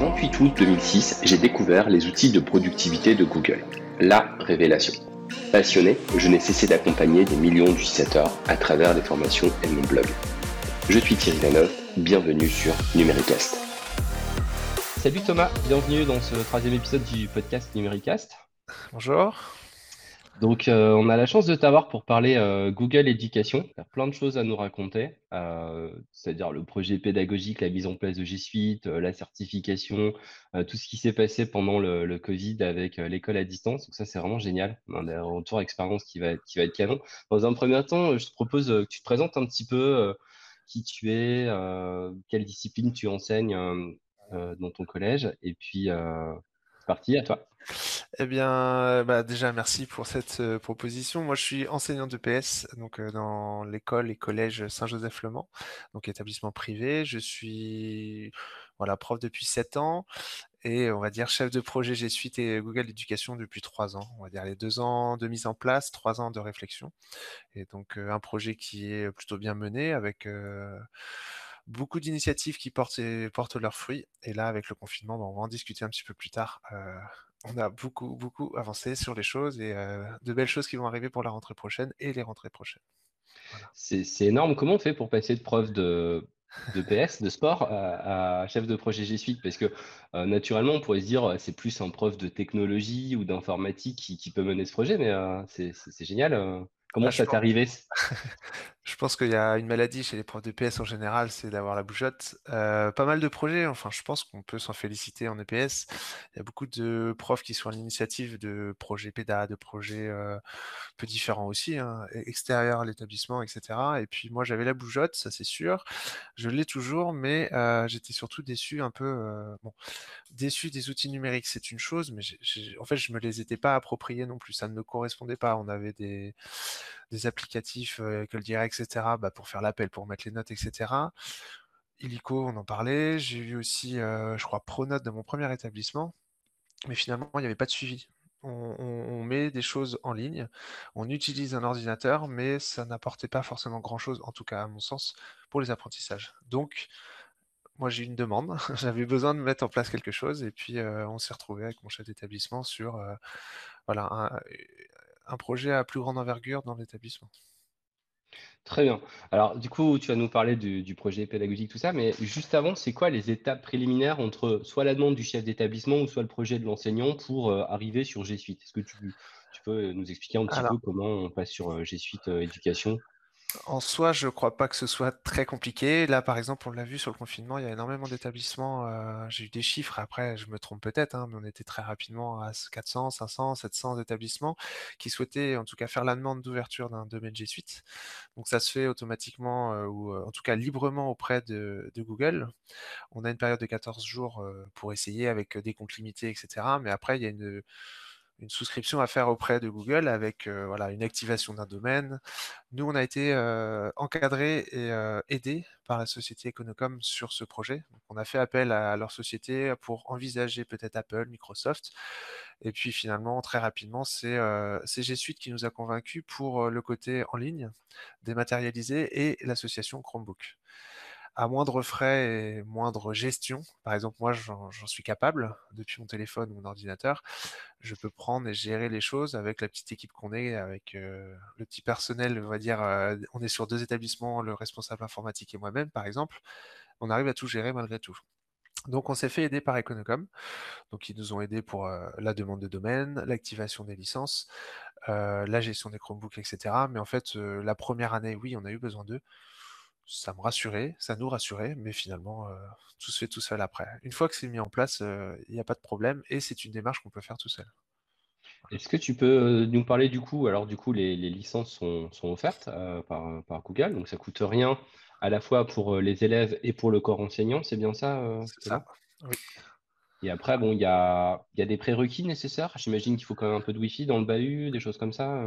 28 août 2006, j'ai découvert les outils de productivité de Google. La révélation. Passionné, je n'ai cessé d'accompagner des millions d'utilisateurs à travers les formations et mon blog. Je suis Thierry Lanov, bienvenue sur Numéricast. Salut Thomas, bienvenue dans ce troisième épisode du podcast Numéricast. Bonjour. Donc, euh, on a la chance de t'avoir pour parler euh, Google Éducation. Tu as plein de choses à nous raconter, euh, c'est-à-dire le projet pédagogique, la mise en place de G Suite, la certification, tout ce qui s'est passé pendant le, Covid avec l'école à distance. Donc, ça, c'est vraiment génial. A un retour d'expérience qui va, qui va être canon. Dans un premier temps, je te propose que tu te présentes un petit peu qui tu es, quelle discipline tu enseignes dans ton collège, et puis c'est parti, à toi. Eh bien, bah, déjà, merci pour cette euh, proposition. Moi, je suis enseignant de PS, donc euh, dans l'école et collège Saint-Joseph-Le-Mans, donc établissement privé. Je suis voilà, prof depuis 7 ans et on va dire chef de projet G Suite et Google Éducation depuis 3 ans. On va dire les 2 ans de mise en place, 3 ans de réflexion. Et donc, euh, un projet qui est plutôt bien mené avec beaucoup d'initiatives qui portent, portent leurs fruits. Et là, avec le confinement, on va en discuter un petit peu plus tard. Euh, on a beaucoup, beaucoup avancé sur les choses et euh, de belles choses qui vont arriver pour la rentrée prochaine et les rentrées prochaines. C'est énorme. Comment on fait pour passer de prof de, de PS, de sport, à, chef de projet G Suite? Parce que euh, naturellement, on pourrait se dire c'est plus un prof de technologie ou d'informatique qui, peut mener ce projet, mais c'est génial. Comment ah, ça t'est arrivé? Je pense qu'il y a une maladie chez les profs de PS en général, c'est d'avoir la bougeotte. Euh, pas mal de projets, enfin je pense qu'on peut s'en féliciter en EPS. Il y a beaucoup de profs qui sont à l'initiative de projets PEDA, de projets euh, peu différents aussi, hein, e-, extérieurs à l'établissement, etc. Et puis moi j'avais la bougeotte, ça c'est sûr. Je l'ai toujours, mais euh, j'étais surtout déçu un peu. bon, déçu des outils numériques, c'est une chose, mais en fait je me les étais pas appropriés non plus. Ça ne me correspondait pas. On avait des des applicatifs euh, que le direct, etc., bah, pour faire l'appel, pour mettre les notes, etc. Illico, on en parlait. J'ai eu aussi, je crois, Pronote dans mon premier établissement. Mais finalement, il n'y avait pas de suivi. On, met des choses en ligne, on utilise un ordinateur, mais ça n'apportait pas forcément grand-chose, en tout cas à mon sens, pour les apprentissages. Donc, moi j'ai une demande, j'avais besoin de mettre en place quelque chose, et puis on s'est retrouvé avec mon chef d'établissement sur voilà, un, un projet à plus grande envergure dans l'établissement. Très bien. Alors, du coup, tu vas nous parler du, projet pédagogique, tout ça, mais juste avant, c'est quoi les étapes préliminaires entre soit la demande du chef d'établissement ou soit le projet de l'enseignant pour euh, arriver sur G Suite? Est-ce que tu, peux nous expliquer un petit peu comment on passe sur euh, G Suite euh, Éducation? En soi, je crois pas que ce soit très compliqué. Là, par exemple, on l'a vu sur le confinement, il y a énormément d'établissements. Euh, j'ai eu des chiffres, après, je me trompe peut-être, hein, mais on était très rapidement à 400, 500, 700 établissements qui souhaitaient en tout cas faire la demande d'ouverture d'un domaine G Suite. Donc ça se fait automatiquement euh, ou euh, en tout cas librement auprès de, Google. On a une période de 14 jours pour essayer avec des comptes limités, etc. Mais après, il y a une une souscription à faire auprès de Google avec euh, voilà, une activation d'un domaine. Nous, on a été euh, encadrés et euh, aidés par la société Econocom sur ce projet. on a fait appel à leur société pour envisager peut-être Apple, Microsoft. Et puis finalement, très rapidement, c'est G Suite qui nous a convaincus pour le côté en ligne, dématérialisé et l'association Chromebook à moindre frais et moindre gestion. Par exemple, moi, j'en suis capable, depuis mon téléphone ou mon ordinateur, je peux prendre et gérer les choses avec la petite équipe qu'on est, avec euh, le petit personnel, on va dire, euh, on est sur deux établissements, le responsable informatique et moi-même, par exemple, on arrive à tout gérer malgré tout. Donc on s'est fait aider par Econocom, donc ils nous ont aidés pour euh, la demande de domaine, l'activation des licences, la gestion des Chromebooks, etc. Mais en fait, la première année, oui, on a eu besoin d'eux ça me rassurait, ça nous rassurait, mais finalement, euh, tout se fait tout seul après. Une fois que c'est mis en place, euh, il n'y a pas de problème et c'est une démarche qu'on peut faire tout seul. Est-ce que tu peux euh, nous parler du coup Alors du coup, les, licences sont, offertes par, Google, donc ça coûte rien à la fois pour les élèves et pour le corps enseignant, c'est bien ça C'est ça, oui. Et après, bon, il y a, y a, des prérequis nécessaires? J'imagine qu'il faut quand même un peu de Wi-Fi dans le bahut, des choses comme ça.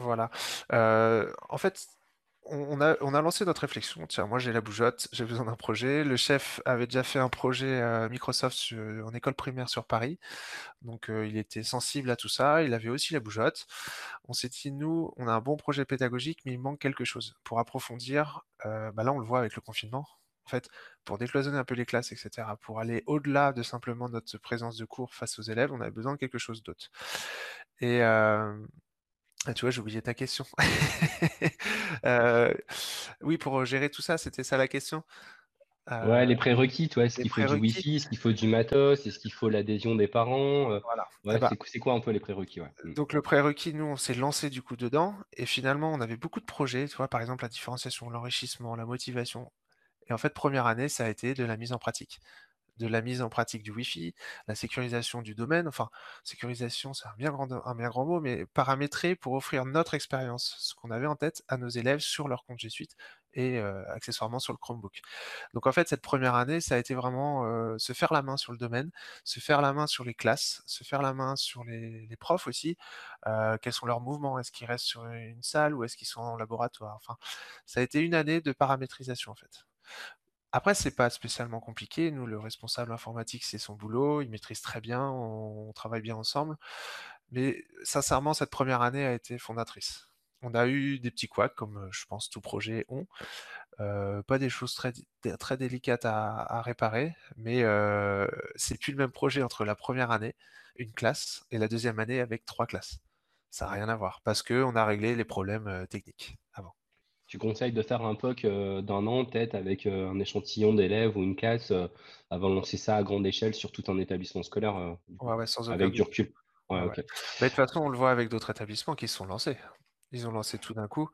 Voilà. en fait, on a, on a lancé notre réflexion. Tiens, moi j'ai la bougeotte, j'ai besoin d'un projet. Le chef avait déjà fait un projet à Microsoft en école primaire sur Paris. Donc euh, il était sensible à tout ça. Il avait aussi la bougeotte. On s'est dit, nous, on a un bon projet pédagogique, mais il manque quelque chose. Pour approfondir, euh, bah là on le voit avec le confinement. En fait, pour décloisonner un peu les classes, et cetera, pour aller au-delà de simplement notre présence de cours face aux élèves, on avait besoin de quelque chose d'autre. Et euh, ah, tu vois, j'ai oublié ta question. Euh, oui, pour gérer tout ça, c'était ça la question? Ouais, les prérequis, toi, est-ce qu'il faut du? Wi-Fi? Est-ce qu'il faut du matos? Est-ce qu'il faut l'adhésion des parents? Voilà. Ouais, bah c'est quoi un peu les prérequis? Ouais? Mmh. donc le prérequis, nous, on s'est lancé du coup dedans et finalement, on avait beaucoup de projets, tu vois? Par exemple, la différenciation, l'enrichissement, la motivation et en fait, première année, ça a été de la mise en pratique. De la mise en pratique du Wi-Fi, la sécurisation du domaine, enfin, sécurisation, c'est un bien grand mot, mais paramétrer pour offrir notre expérience, ce qu'on avait en tête à nos élèves sur leur compte G Suite et heu, accessoirement sur le Chromebook. Donc en fait, cette première année, ça a été vraiment, heu, se faire la main sur le domaine, se faire la main sur les classes, se faire la main sur les profs aussi. Heu, quels sont leurs mouvements? Est-ce qu'ils restent sur une salle ou est-ce qu'ils sont en laboratoire? Enfin, ça a été une année de paramétrisation, en fait. Après, c'est pas spécialement compliqué. Nous, le responsable informatique, c'est son boulot, il maîtrise très bien, on travaille bien ensemble. Mais sincèrement, cette première année a été fondatrice. On a eu des petits couacs, comme, heu, je pense tout projet ont, heu, pas des choses très très délicates à réparer, mais heu, c'est plus le même projet entre la première année, une classe, et la deuxième année avec 3 classes. Ça a rien à voir, parce qu'on a réglé les problèmes, techniques avant. Tu conseilles de faire un POC, heu, d'1 an peut-être avec, heu, un échantillon d'élèves ou une classe, heu, avant de lancer ça à grande échelle sur tout un établissement scolaire, Ouais, ouais, sans Avec du recul? Ouais. Mais de toute façon, on le voit avec d'autres établissements qui se sont lancés. Ils ont lancé tout d'un coup.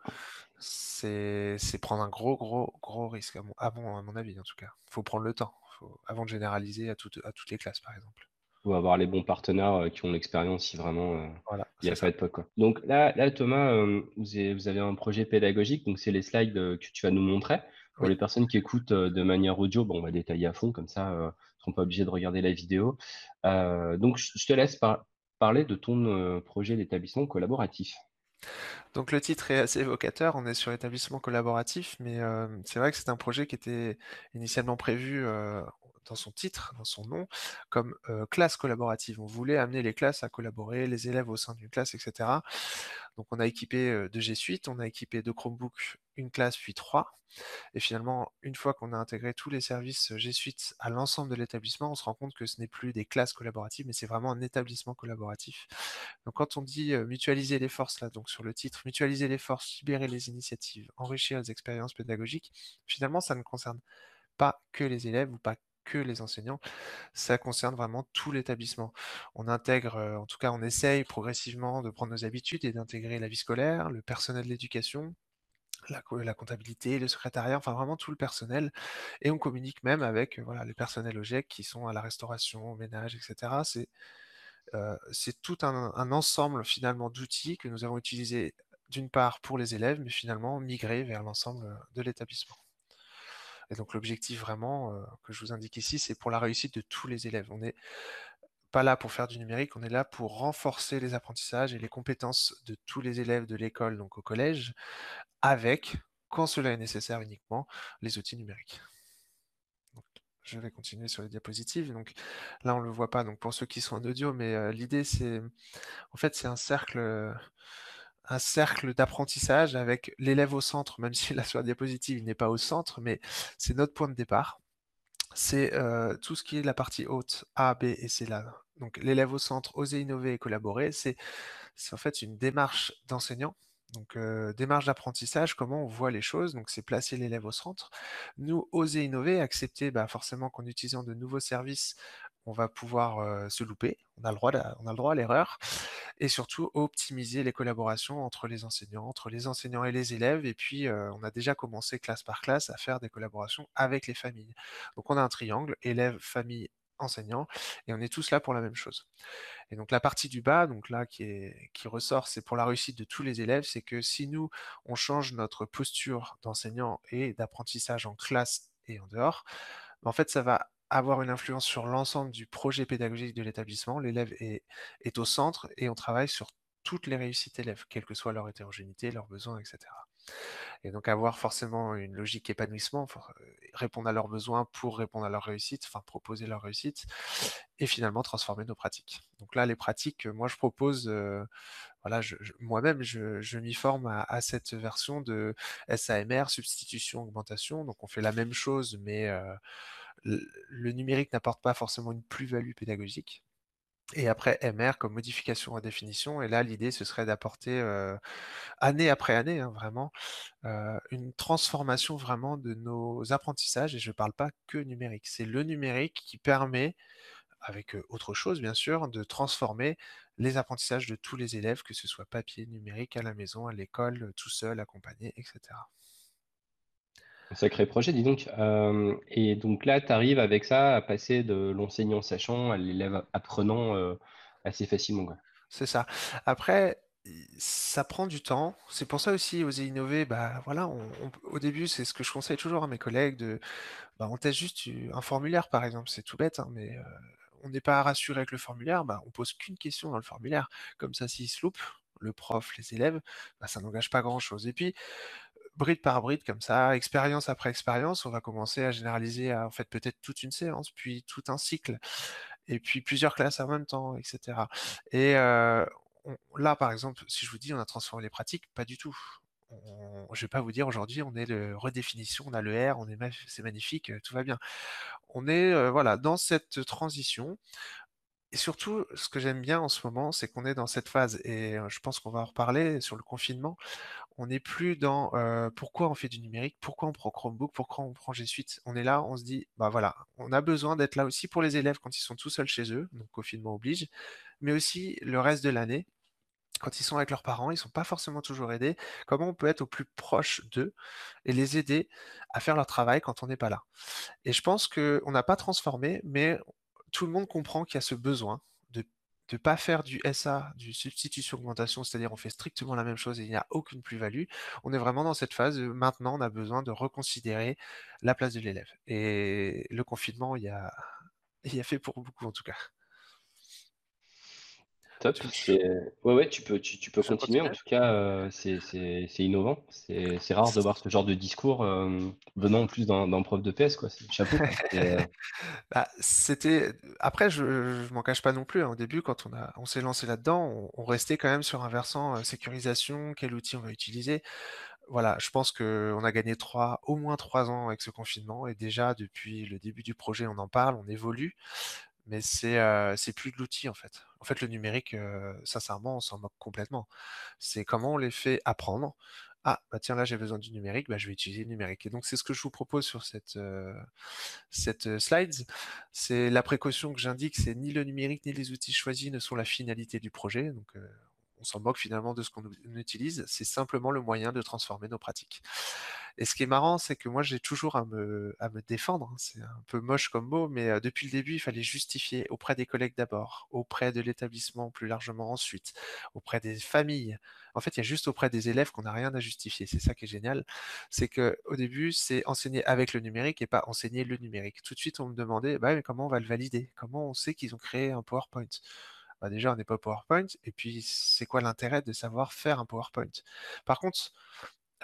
C'est prendre un gros, gros, gros risque à mon à mon à mon avis en tout cas. Faut prendre le temps, faut avant de généraliser à toutes les classes, par exemple. Faut avoir les bons partenaires, heu, qui ont l'expérience si vraiment, Voilà, il y c'est a pas de quoi. Donc là là Thomas, hem, vous avez vous avez un projet pédagogique, donc c'est les slides, que tu vas nous montrer. Pour Oui. les personnes qui écoutent, de manière audio, bon, on va détailler à fond comme ça, ils seront pas obligés de regarder la vidéo. Donc je te laisse par parler de ton, projet d'établissement collaboratif. Donc le titre est assez évocateur, on est sur établissement collaboratif, mais c'est vrai que c'est un projet qui était initialement prévu, dans son titre, dans son nom, comme, classe collaborative. On voulait amener les classes à collaborer, les élèves au sein d'une classe et cetera. Donc on a équipé, de G Suite, on a équipé de Chromebook, une classe puis 3. Et finalement, une fois qu'on a intégré tous les services G Suite à l'ensemble de l'établissement, on se rend compte que ce n'est plus des classes collaboratives, mais c'est vraiment un établissement collaboratif. Donc quand on dit, mutualiser les forces là, donc sur le titre, mutualiser les forces, libérer les initiatives, enrichir les expériences pédagogiques, finalement ça ne concerne pas que les élèves ou pas que les enseignants, ça concerne vraiment tout l'établissement. On intègre, heu, en tout cas on essaye progressivement de prendre nos habitudes et d'intégrer la vie scolaire, le personnel de l'éducation, la co la comptabilité, le secrétariat, enfin vraiment tout le personnel et on communique même avec, heu, voilà, les personnels OGEC qui sont à la restauration, au ménage et cetera. C'est, tout un ensemble finalement d'outils que nous avons utilisés d'une part pour les élèves, mais finalement migrés vers l'ensemble, de l'établissement et donc l'objectif vraiment, heu, que je vous indique ici, c'est pour la réussite de tous les élèves. On n'est pas là pour faire du numérique, on est là pour renforcer les apprentissages et les compétences de tous les élèves de l'école, donc au collège, avec, quand cela est nécessaire uniquement, les outils numériques. Je vais continuer sur les diapositives. Donc là, on ne le voit pas, donc pour ceux qui sont en audio, mais heu, l'idée c'est en fait, c'est un cercle, heu, un cercle d'apprentissage avec l'élève au centre, même si sur la diapositive, n'est pas au centre, mais c'est notre point de départ. C'est, heu, tout ce qui est la partie haute, A, B et C là. Donc l'élève au centre, oser innover et collaborer, c'est en fait une démarche d'enseignant, donc heu, démarche d'apprentissage, comment on voit les choses, donc c'est placer l'élève au centre. Nous, oser innover, accepter, bah, forcément qu'en utilisant de nouveaux services, on va pouvoir, se louper. On a le droit à l'erreur et surtout optimiser les collaborations entre les enseignants, entre les enseignants et les élèves et puis, on a déjà commencé classe par classe à faire des collaborations avec les familles. Donc on a un triangle élèves, famille, enseignants et on est tous là pour la même chose. Et donc la partie du bas, donc là qui ressort, c'est pour la réussite de tous les élèves, c'est que si nous, on change notre posture d'enseignant et d'apprentissage en classe et en dehors, bah, en fait, ça va avoir une influence sur l'ensemble du projet pédagogique de l'établissement. L'élève est au centre et on travaille sur toutes les réussites élèves, quelle que soit leur hétérogénéité, leurs besoins et cetera. Et donc avoir forcément une logique épanouissement, heu, répondre à leurs besoins pour répondre à leur réussite, enfin proposer leur réussite et finalement transformer nos pratiques. Donc là, les pratiques, moi je propose, heu, voilà, moi-même je m'y forme à cette version de SAMR, substitution, augmentation. Donc on fait la même chose, mais heu, le numérique n'apporte pas forcément une plus-value pédagogique. Et après MR comme modification à définition et là l'idée ce serait d'apporter, heu, année après année, hein, vraiment, heu, une transformation vraiment de nos apprentissages et je parle pas que numérique. C'est le numérique qui permet, avec, heu, autre chose bien sûr, de transformer les apprentissages de tous les élèves, que ce soit papier, numérique, à la maison, à l'école, tout seul, accompagné et cetera. Un sacré projet, dis donc. Hem et donc là, tu arrives avec ça à passer de l'enseignant sachant à l'élève apprenant, heu, assez facilement? C'est ça. Après, ça prend du temps. C'est pour ça aussi, oser innover, bah, voilà, au début, c'est ce que je conseille toujours à mes collègues de bah, on teste juste un formulaire, par exemple. C'est tout bête, hein, mais heu, on n'est pas rassuré avec le formulaire, bah, on pose qu'une question dans le formulaire. Comme ça, s'ils se loupent, le prof, les élèves, bah, ça n'engage pas grand chose et puis, bride par bride comme ça, expérience après expérience, on va commencer à généraliser à en fait, peut-être toute une séance, puis tout un cycle et puis plusieurs classes en même temps et cetera et on là, par exemple, si je vous dis: «On a transformé les pratiques», pas du tout. Je vais pas vous dire: «Aujourd'hui, on est de redéfinition, on a le R, on est c'est magnifique, tout va bien». On est, heu, voilà, dans cette transition et surtout, ce que j'aime bien en ce moment, c'est qu'on est dans cette phase et je pense qu'on va en reparler sur le confinement. On n'est plus dans, «Pourquoi on fait du numérique? Pourquoi on prend Chromebook? Pourquoi on prend G Suite?» on est là, on se dit: «Bah, voilà, on a besoin d'être là aussi pour les élèves quand ils sont tout seuls chez eux», donc confinement oblige, mais aussi le reste de l'année, quand ils sont avec leurs parents, ils sont pas forcément toujours aidés. Comment on peut être au plus proche d'eux et les aider à faire leur travail quand on n'est pas là? Et je pense qu'on n'a pas transformé, mais tout le monde comprend qu'il y a ce besoin de de pas faire du SA, du substitution augmentation, c'est-à-dire on fait strictement la même chose et il y a aucune plus-value. On est vraiment dans cette phase, maintenant on a besoin de reconsidérer la place de l'élève et le confinement y a y a fait pour beaucoup en tout cas. Top, ouais, ouais, tu peux tu tu peux Je continuer. En continue? tout cas, heu, c'est c'est c'est innovant. C'est c'est rare de voir ce genre de discours, hem, venant en plus d'un d'un prof de PS, quoi. C'est chapeau, quoi. C'est, heu Bah, c'était après je je m'en cache pas non plus, hein. Au début, quand on a on s'est lancé là-dedans, on on restait quand même sur un versant, sécurisation, quel outil on va utiliser? Voilà, je pense qu'on a gagné 3 au moins 3 ans avec ce confinement et déjà depuis le début du projet, on en parle, on évolue, mais c'est, c'est plus de l'outil, en fait. En fait, le numérique, sincèrement, on s'en moque complètement. C'est comment on les fait apprendre: «Ah, bah, tiens, là, j'ai besoin du numérique, bah, je vais utiliser le numérique» et donc c'est ce que je vous propose sur cette, heu, cette. C'est la précaution que j'indique, c'est ni le numérique, ni les outils choisis ne sont la finalité du projet, donc on s'en moque finalement de ce qu'on utilise. C'est simplement le moyen de transformer nos pratiques et ce qui est marrant, c'est que moi, j'ai toujours à me défendre, hein. C'est un peu moche comme mot, mais depuis le début, il fallait justifier auprès des collègues d'abord, auprès de l'établissement plus largement ensuite, auprès des familles. En fait, il y a juste auprès des élèves qu'on n'a rien à justifier. C'est ça qui est génial, c'est qu'au début, c'est enseigner avec le numérique et pas enseigner le numérique. Tout de suite, on me demandait: «Bah, mais comment on va le valider? Comment on sait qu'ils ont créé un PowerPoint?» Bah, déjà, on n'est pas PowerPoint et puis c'est quoi l'intérêt de savoir faire un PowerPoint? Par contre,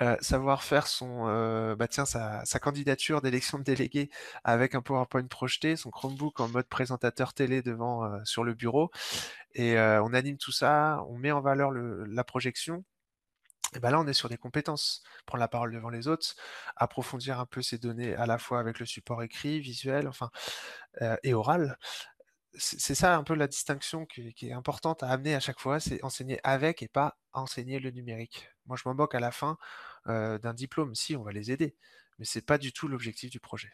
heu, savoir faire son, heu, bah, tiens, sa candidature d'élection de délégué avec un PowerPoint projeté, son Chromebook en mode présentateur télé devant, heu, sur le bureau et on anime tout ça, on met en valeur le la projection et bah, là, on est sur des compétences. Prendre la parole devant les autres, approfondir un peu ses données à la fois avec le support écrit, visuel, enfin, et oral. C'est ça un peu la distinction qui est importante à amener à chaque fois, c'est enseigner avec et pas enseigner le numérique. Moi, je m'en à la fin, heu, d'un diplôme. Si, on va les aider, mais c'est pas du tout l'objectif du projet.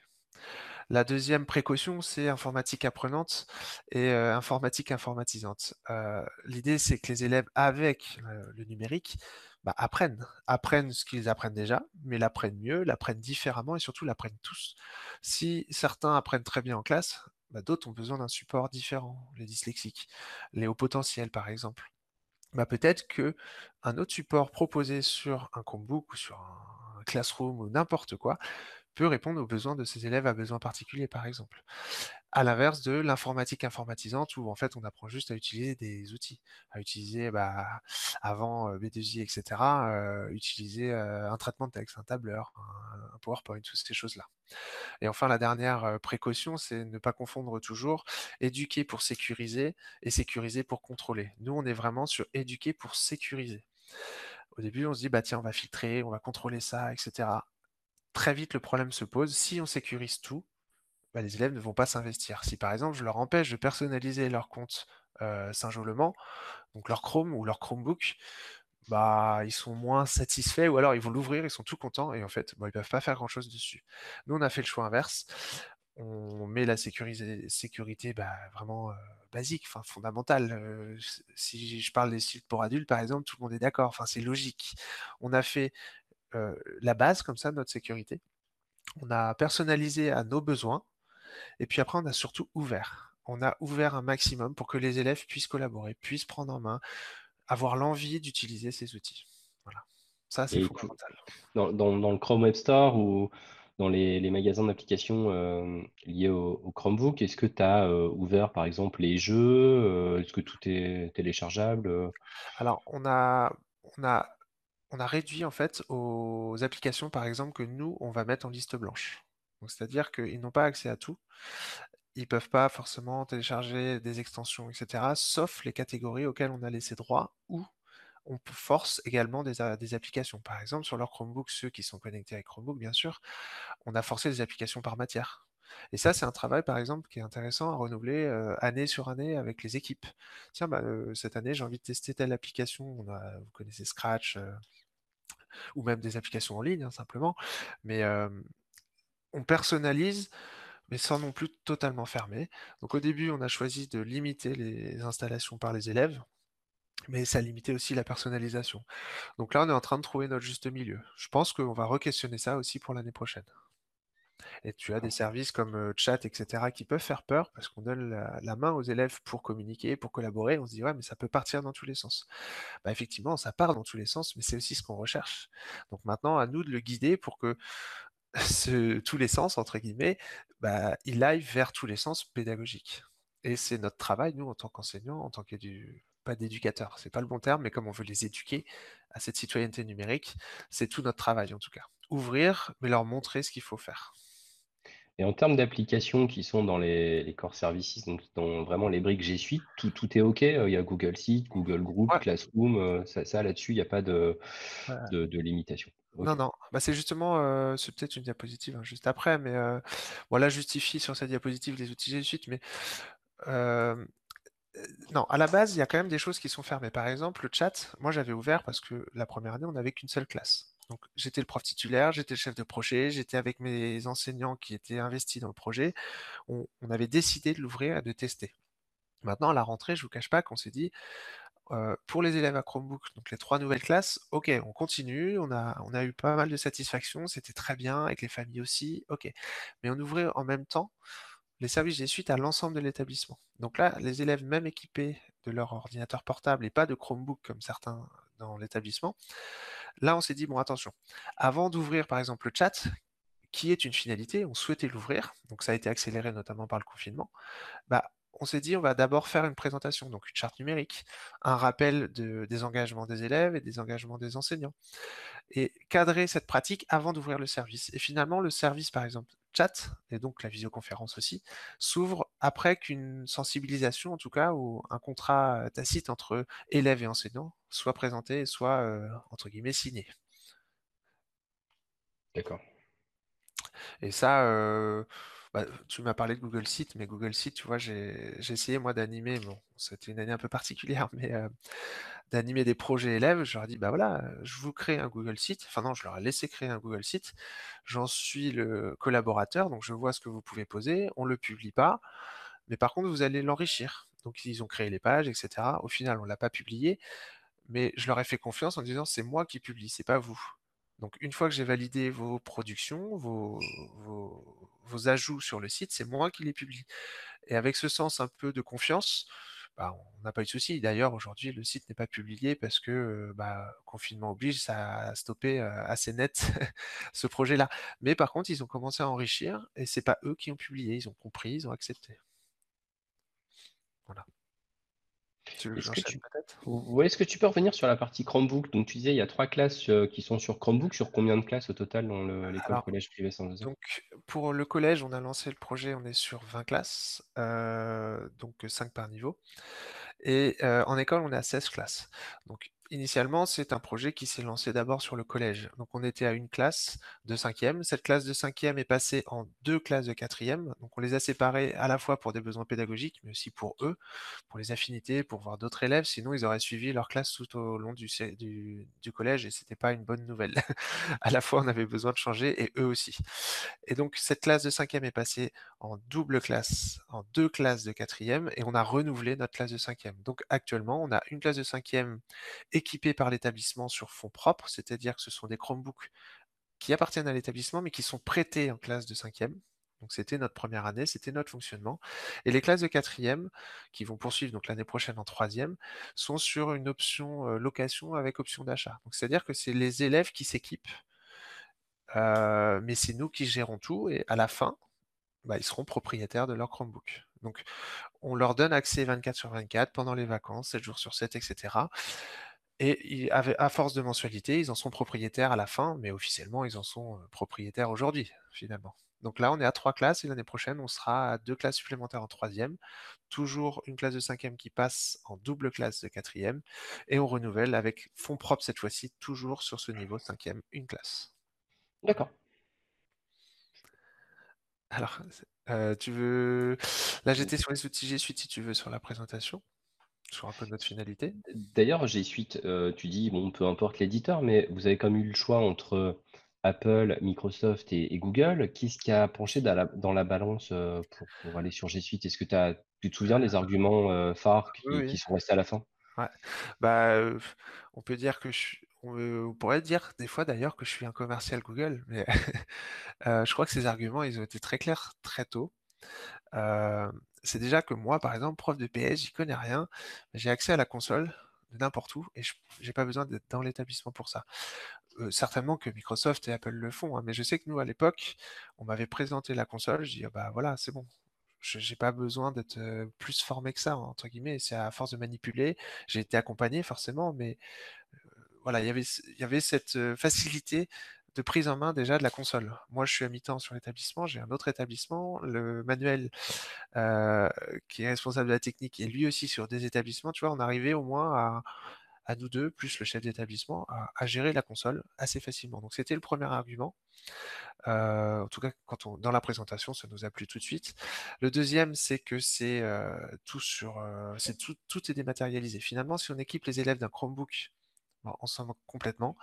La 2e précaution, c'est informatique apprenante et heu, informatique informatisante. Heu, l'idée, c'est que les élèves avec, le numérique, bah, apprennent. Apprennent ce qu'ils apprennent déjà, mais l'apprennent mieux, l'apprennent différemment et surtout l'apprennent tous. Si certains apprennent très bien en classe, bah, d'autres ont besoin d'un support différent, les dyslexiques, les hauts potentiels, par exemple. Bah, peut-être qu'un autre support proposé sur un Chromebook ou sur un Classroom ou n'importe quoi, peut répondre aux besoins de ces élèves à besoins particuliers, par exemple. À l'inverse de l'informatique informatisante où en fait on apprend juste à utiliser des outils, à utiliser bah, avant euh, B2I, etc., utiliser un traitement de texte, un tableur, un, un PowerPoint, toutes ces choses-là. Et enfin, la dernière précaution, c'est ne pas confondre toujours éduquer pour sécuriser et sécuriser pour contrôler. Nous, on est vraiment sur éduquer pour sécuriser. Au début, on se dit, bah tiens, on va filtrer, on va contrôler ça, etc. Très vite, le problème se pose. Si on sécurise tout, bah, les élèves ne vont pas s'investir. Si par exemple, je leur empêche de personnaliser leur compte Saint-Jolement, donc leur Chrome ou leur Chromebook, bah, ils sont moins satisfaits ou alors ils vont l'ouvrir, ils sont tout contents et en fait, ils peuvent pas faire grand-chose dessus. Nous, on a fait le choix inverse. On met la sécurité, bah, vraiment basique, fondamentale. Si je parle des sites pour adultes, par exemple, tout le monde est d'accord. C'est logique. On a fait la base comme ça, notre sécurité. On a personnalisé à nos besoins. Et puis après, on a surtout ouvert. On a ouvert un maximum pour que les élèves puissent collaborer, puissent prendre en main, avoir l'envie d'utiliser ces outils. Voilà. Ça, c'est fondamental. Dans, dans, le Chrome Web Store ou dans les, les magasins d'applications euh, liés au, Chromebook, est-ce que tu as euh, ouvert par exemple les jeux euh, Est-ce que tout est téléchargeable Alors, on a, on, a, on a réduit en fait aux applications par exemple que nous, on va mettre en liste blanche. C'est-à-dire qu'ils n'ont pas accès à tout ils peuvent pas forcément télécharger des extensions, etc., sauf les catégories auxquelles on a laissé droit ou on force également des, applications. Par exemple, sur leur Chromebook, ceux qui sont connectés avec Chromebook, bien sûr, on a forcé des applications par matière. Et ça, c'est un travail, par exemple, qui est intéressant à renouveler euh, année sur année avec les équipes. Tiens, bah, euh, cette année, j'ai envie de tester telle application. Vous connaissez Scratch, euh, ou même des applications en ligne, hein, simplement. Mais on personnalise mais sans non plus totalement fermer. Donc au début, on a choisi de limiter les installations par les élèves, mais ça limitait aussi la personnalisation. Donc là, on est en train de trouver notre juste milieu. Je pense qu'on va re-questionner ça aussi pour l'année prochaine. Et tu as des services comme euh, chat, etc., qui peuvent faire peur parce qu'on donne la, main aux élèves pour communiquer, pour collaborer. On se dit, ouais, mais ça peut partir dans tous les sens. Bah, effectivement, ça part dans tous les sens, mais c'est aussi ce qu'on recherche. Donc maintenant, à nous de le guider pour que ce, tous les sens, entre guillemets, bah, il aille vers tous les sens pédagogiques. Et c'est notre travail, nous, en tant qu'enseignants, en tant qu'éducateurs, pas d'éducateurs, c'est pas le bon terme, mais comme on veut les éduquer à cette citoyenneté numérique, c'est tout notre travail en tout cas. Ouvrir, mais leur montrer ce qu'il faut faire. Et en termes d'applications qui sont dans les, core services, donc dans vraiment les briques G Suite, tout, tout est OK. Euh, il y a Google Sheet, Google Group, Classroom, euh, ça, là-dessus, il n'y a pas de, de, limitation. Non, non, bah, c'est justement, euh, c'est peut-être une diapositive hein, juste après, mais voilà, justifie sur cette diapositive les outils G Suite, mais non, à la base, il y a quand même des choses qui sont fermées. Par exemple, le chat, moi j'avais ouvert parce que la première année, on n'avait qu'une seule classe. Donc j'étais le prof titulaire, j'étais le chef de projet, j'étais avec mes enseignants qui étaient investis dans le projet. On, avait décidé de l'ouvrir et de tester. Maintenant, à la rentrée, je ne vous cache pas qu'on s'est dit, euh, pour les élèves à Chromebook, donc les trois nouvelles classes, ok, on continue, on a, eu pas mal de satisfaction, c'était très bien, avec les familles aussi, ok. Mais on ouvrait en même temps les services des suites à l'ensemble de l'établissement. Donc là, les élèves même équipés de leur ordinateur portable et pas de Chromebook comme certains dans l'établissement, là on s'est dit, bon attention, avant d'ouvrir par exemple le chat, qui est une finalité, on souhaitait l'ouvrir, donc ça a été accéléré notamment par le confinement, bah, on s'est dit on va d'abord faire une présentation, donc une charte numérique, un rappel des engagements des élèves et des engagements des enseignants, et cadrer cette pratique avant d'ouvrir le service. Et finalement, le service, par exemple, chat, et donc la visioconférence aussi, s'ouvre après qu'une sensibilisation, en tout cas, ou un contrat tacite entre élèves et enseignants soit présenté et soit, euh, entre guillemets, signé. D'accord. Et ça, euh, bah, tu m'as parlé de Google Sheet, mais Google Sheet, tu vois, j'ai essayé moi d'animer, bon, c'était une année un peu particulière, mais euh, d'animer des projets élèves. Je leur ai dit, bah voilà, je vous crée un Google Sheet. Enfin non, je leur ai laissé créer un Google Sheet. J'en suis le collaborateur, donc je vois ce que vous pouvez poser. On le publie pas, mais par contre, vous allez l'enrichir. Donc ils ont créé les pages, etc. Au final, on l'a pas publié, mais je leur ai fait confiance en disant, c'est moi qui publie, c'est pas vous. Donc une fois que j'ai validé vos productions, vos, ajouts sur le site, c'est moi qui les publie. Et avec ce sens un peu de confiance, bah, on n'a pas eu de souci. D'ailleurs, aujourd'hui, le site n'est pas publié parce que, bah, confinement oblige, ça a stoppé, heu, assez net ce projet-là. Mais par contre, ils ont commencé à enrichir et c'est pas eux qui ont publié. Ils ont compris, ils ont accepté. Voilà. Tu veux que Est-ce que tu peut-être? ouais, est-ce que tu peux revenir sur la partie Chromebook? Donc tu disais, il y a 3 classes, heu, qui sont sur Chromebook. Sur combien de classes au total dans le l'école collège privé Saint-Joseph? donc pour le collège, on a lancé le projet, on est sur 20 classes, heu, donc 5 par niveau et heu, en école, on est à 16 classes. Donc initialement, c'est un projet qui s'est lancé d'abord sur le collège. Donc on était à une classe de 5e. Cette classe de 5e est passée en 2 classes de 4e. Donc on les a séparées à la fois pour des besoins pédagogiques, mais aussi pour eux, pour les affinités, pour voir d'autres élèves. Sinon, ils auraient suivi leur classe tout au long du collège et c'était pas une bonne nouvelle. À la fois, on avait besoin de changer et eux aussi. Et donc cette classe de 5e est passée en double classe, en 2 classes de 4e et on a renouvelé notre classe de 5e. Donc actuellement, on a une classe de 5e équipée par l'établissement sur fonds propres, c'est-à-dire que ce sont des Chromebooks qui appartiennent à l'établissement, mais qui sont prêtés en classe de 5e. Donc c'était notre première année, c'était notre fonctionnement. Et les classes de 4e, qui vont poursuivre donc l'année prochaine en 3e, sont sur une option euh, location avec option d'achat. Donc c'est-à-dire que c'est les élèves qui s'équipent Heu, mais c'est nous qui gérons tout et à la fin, bah, ils seront propriétaires de leur Chromebook. Donc on leur donne accès 24 sur 24 pendant les vacances, 7 jours sur 7 et cetera et à force de mensualité, ils en sont propriétaires à la fin, mais officiellement, ils en sont, heu, propriétaires aujourd'hui, finalement. Donc là, on est à 3 classes et l'année prochaine, on sera à 2 classes supplémentaires en 3e, toujours une classe de 5e qui passe en double classe de 4e et on renouvelle avec fonds propres cette fois-ci, toujours sur ce niveau 5e, une classe. D'accord. Alors, c'est tu veux là, j'étais sur les outils G Suite, si tu veux, sur la présentation, sur un peu notre finalité. D'ailleurs, G Suite, heu, tu dis, bon, peu importe l'éditeur, mais vous avez quand même eu le choix entre Apple, Microsoft et et Google. Qu'est-ce qui a penché dans la dans la balance, heu, pour pour aller sur G Suite? Est-ce que tu as tu te souviens des arguments, heu, phares qui oui, qui sont restés à la fin? ouais. Bah, on peut dire que je on, on pourrait dire des fois d'ailleurs que je suis un commercial Google, mais je crois que ces arguments, ils ont été très clairs très tôt. C'est déjà que moi, par exemple, prof de PS, j'y connais rien, j'ai accès à la console de n'importe où et je j'ai pas besoin d'être dans l'établissement pour ça. Heu, certainement que Microsoft et Apple le font, hein, mais je sais que nous, à l'époque, on m'avait présenté la console, je dis: «Ah bah, voilà, c'est bon, je j'ai pas besoin d'être, heu, plus formé que ça», entre guillemets. C'est à force de manipuler. J'ai été accompagné forcément, mais voilà, il y avait cette, facilité de prise en main déjà de la console. Moi, je suis à mi-temps sur l'établissement, j'ai un autre établissement, le manuel, heu, qui est responsable de la technique est lui aussi sur des établissements, tu vois? On arrivait au moins à nous 2 plus le chef d'établissement à gérer la console assez facilement. Donc c'était le premier argument. Heu, en tout cas, quand on dans la présentation, ça nous a plu tout de suite. Le deuxième, c'est que c'est, heu, tout sur, tout tout est dématérialisé. Finalement, si on équipe les élèves d'un Chromebook, on s'en moque complètement.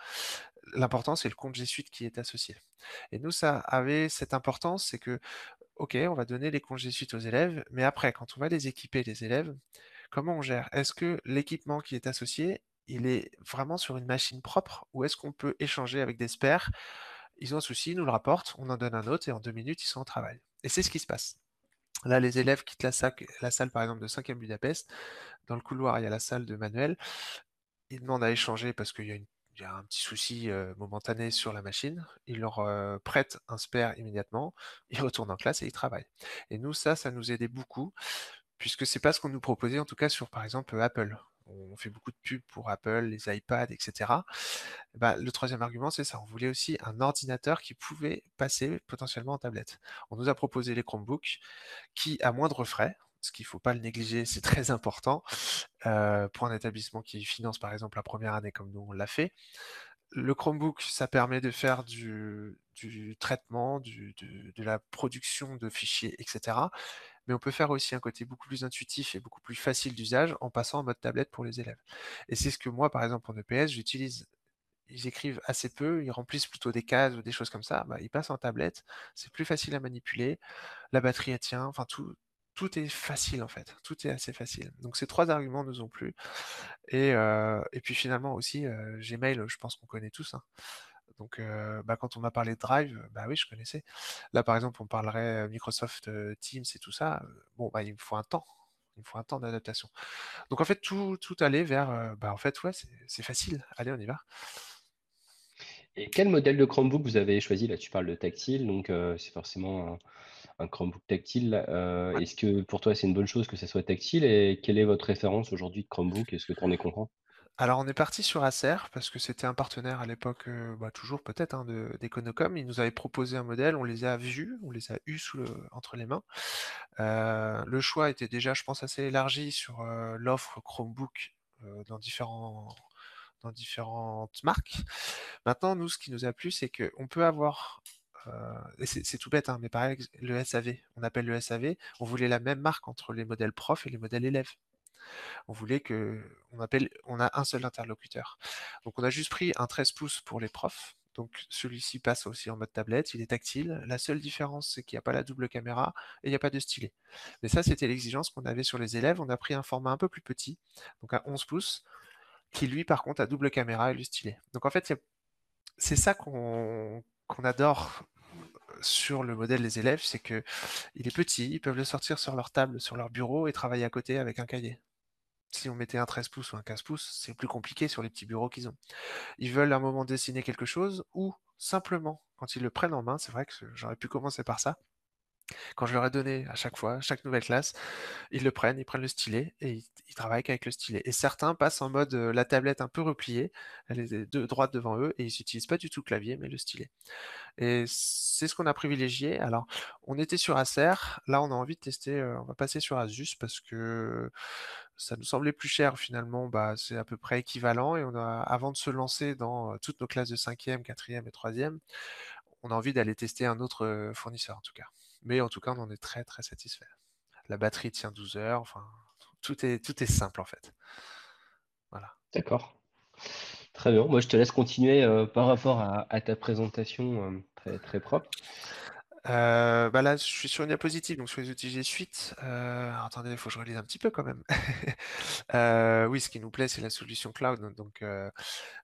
L'important, c'est le compte G Suite qui est associé. Et nous, ça avait cette importance, c'est que, OK, on va donner les comptes G Suite aux élèves, mais après, quand on va les équiper, les élèves, comment on gère? Est-ce que l'équipement qui est associé, il est vraiment sur une machine propre ou est-ce qu'on peut échanger avec des pairs? Ils ont un souci, ils nous le rapportent, on en donne un autre et en 2 minutes, ils sont au travail. Et c'est ce qui se passe. Là, les élèves quittent la la salle, par exemple, de 5e Budapest. Dans le couloir, il y a la salle de manuel. Ils demandent à échanger parce qu'il y a une il y a un petit souci, momentané sur la machine. Ils leur, heu, prêtent un spare immédiatement. Ils retournent en classe et ils travaillent. Et nous, ça, ça nous aidait beaucoup puisque c'est pas ce qu'on nous proposait, en tout cas sur, par exemple, Apple. On fait beaucoup de pubs pour Apple, les iPads et cetera. Bah, le troisième argument, c'est ça. On voulait aussi un ordinateur qui pouvait passer potentiellement en tablette. On nous a proposé les Chromebooks qui, à moindre frais, ce qu'il faut pas le négliger, c'est très important, heu, pour un établissement qui finance, par exemple, la première année comme nous on l'a fait. Le Chromebook, ça permet de faire du traitement, du de la production de fichiers et cetera, mais on peut faire aussi un côté beaucoup plus intuitif et beaucoup plus facile d'usage en passant en mode tablette pour les élèves. Et c'est ce que moi, par exemple, en EPS, j'utilise. Ils écrivent assez peu, ils remplissent plutôt des cases ou des choses comme ça, bah, ils passent en tablette, c'est plus facile à manipuler, la batterie elle tient, enfin tout tout est facile en fait, tout est assez facile. Donc ces 3 arguments nous ont plu et et puis finalement aussi, Gmail, je pense qu'on connaît tous, hein. Donc bah, quand on m'a parlé de Drive, bah, oui, je connaissais. Là, par exemple, on parlerait, Microsoft, Teams et tout ça, bon, bah, il me faut un temps. Il me faut un temps d'adaptation. Donc en fait, tout, tout allait vers, bah en fait, ouais, c'est facile. Allez, on y va. Et quel modèle de Chromebook vous avez choisi? Là, tu parles de tactile, donc c'est forcément un Chromebook tactile. Euh, est-ce que pour toi, c'est une bonne chose que ça soit tactile? Et quelle est votre référence aujourd'hui de Chromebook? Est-ce que tu en es content? Alors on est parti sur Acer parce que c'était un partenaire à l'époque, euh, bah, toujours peut-être hein, de- d'Econocom. Ils nous avaient proposé un modèle, on les a vus, on les a eus sous le- entre les mains. Euh, le choix était déjà, je pense, assez élargi sur euh, l'offre Chromebook dans différents, dans différentes marques. Maintenant, nous, ce qui nous a plu, c'est qu'on peut avoir c'est c'est tout bête, hein, mais pareil, le SAV, on appelle le SAV, on voulait la même marque entre les modèles prof et les modèles élèves. On voulait que on appelle, on a un seul interlocuteur. Donc on a juste pris un 13 pouces pour les profs. Donc celui-ci passe aussi en mode tablette, il est tactile. La seule différence, c'est qu'il n'y a pas la double caméra et il n'y a pas de stylet. Mais ça, c'était l'exigence qu'on avait sur les élèves. On a pris un format un peu plus petit, donc à 11 pouces, qui lui, par contre, a double caméra et le stylet. Donc en fait, c'est ça qu'on adore sur le modèle des élèves, c'est que il est petit, ils peuvent le sortir sur leur table, sur leur bureau et travailler à côté avec un cahier. Si on mettait un 13 pouces ou un 15 pouces, c'est plus compliqué sur les petits bureaux qu'ils ont. Ils veulent à un moment dessiner quelque chose ou simplement, quand ils le prennent en main, c'est vrai que j'aurais pu commencer par ça. Quand je leur ai donné à chaque fois, chaque nouvelle classe, ils le prennent, ils prennent le stylet et ils, travaillent qu'avec le stylet. Et certains passent en mode la tablette un peu repliée, elle est de droite devant eux et ils n'utilisent pas du tout le clavier mais le stylet. Et c'est ce qu'on a privilégié. Alors, on était sur Acer, là on a envie de tester, on va passer sur Asus parce que ça nous semblait plus cher finalement, bah, c'est à peu près équivalent et on a, avant de se lancer dans toutes nos classes de 5e, 4e et 3e, on a envie d'aller tester un autre fournisseur en tout cas. Mais en tout cas, on en est très très satisfait. La batterie tient 12 heures, enfin, tout est, tout est simple en fait. Voilà. D'accord. Très bien. Moi, je te laisse continuer euh, par rapport à, à ta présentation euh, très, très propre. Euh, bah là, je suis sur une diapositive, donc sur les outils G Suite. Euh, alors, attendez, il faut que je relise un petit peu quand même. Euh, oui, ce qui nous plaît, c'est la solution cloud. Donc,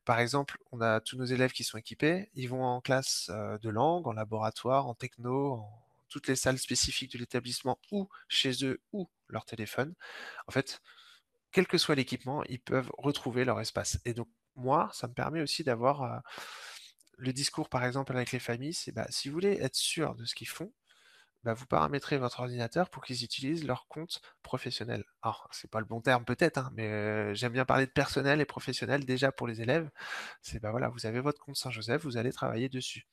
par exemple, on a tous nos élèves qui sont équipés. Ils vont en classe de langue, en laboratoire, en techno, en toutes les salles spécifiques de l'établissement ou chez eux ou leur téléphone. En fait, quel que soit l'équipement, ils peuvent retrouver leur espace. Et donc, moi, ça me permet aussi d'avoir euh, le discours, par exemple, avec les familles, c'est bah, si vous voulez être sûr de ce qu'ils font, bah, vous paramétrez votre ordinateur pour qu'ils utilisent leur compte professionnel. Alors, c'est pas le bon terme peut-être, hein, mais euh, j'aime bien parler de personnel et professionnel déjà pour les élèves. C'est bah voilà, vous avez votre compte Saint-Joseph, vous allez travailler dessus.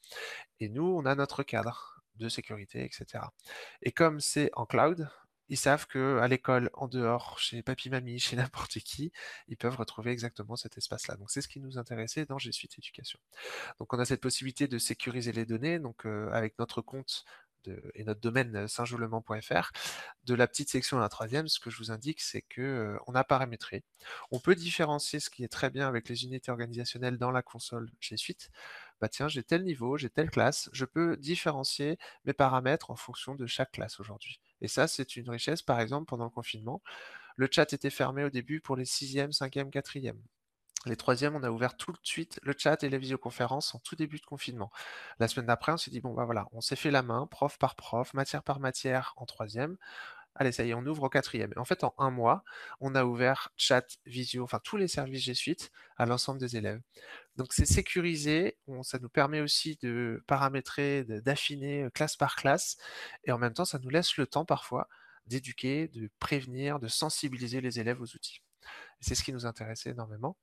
Et nous, on a notre cadre de sécurité, etc. Et comme c'est en cloud, ils savent que à l'école, en dehors, chez papy mamie, chez n'importe qui, ils peuvent retrouver exactement cet espace-là. Donc c'est ce qui nous intéressait dans G Suite Éducation. Donc on a cette possibilité de sécuriser les données, donc euh, avec notre compte et notre domaine saintjoulement.fr. De la petite section à la troisième, ce que je vous indique, c'est que euh, on a paramétré. On peut différencier ce qui est très bien avec les unités organisationnelles dans la console G Suite. Bah tiens, j'ai tel niveau, j'ai telle classe, je peux différencier mes paramètres en fonction de chaque classe aujourd'hui. Et ça, c'est une richesse, par exemple, pendant le confinement. Le chat était fermé au début pour les 6e, 5e, 4e. Les troisièmes, on a ouvert tout de suite le chat et les visioconférences en tout début de confinement. La semaine d'après, on s'est dit, bon, bah voilà, on s'est fait la main, prof par prof, matière par matière en troisième. Allez, ça y est, on ouvre au quatrième. Et en fait, en un mois, on a ouvert chat, visio, enfin tous les services G Suite à l'ensemble des élèves. Donc c'est sécurisé, ça nous permet aussi de paramétrer, d'affiner euh, classe par classe, et en même temps, ça nous laisse le temps parfois d'éduquer, de prévenir, de sensibiliser les élèves aux outils. C'est ce qui nous intéressait énormément.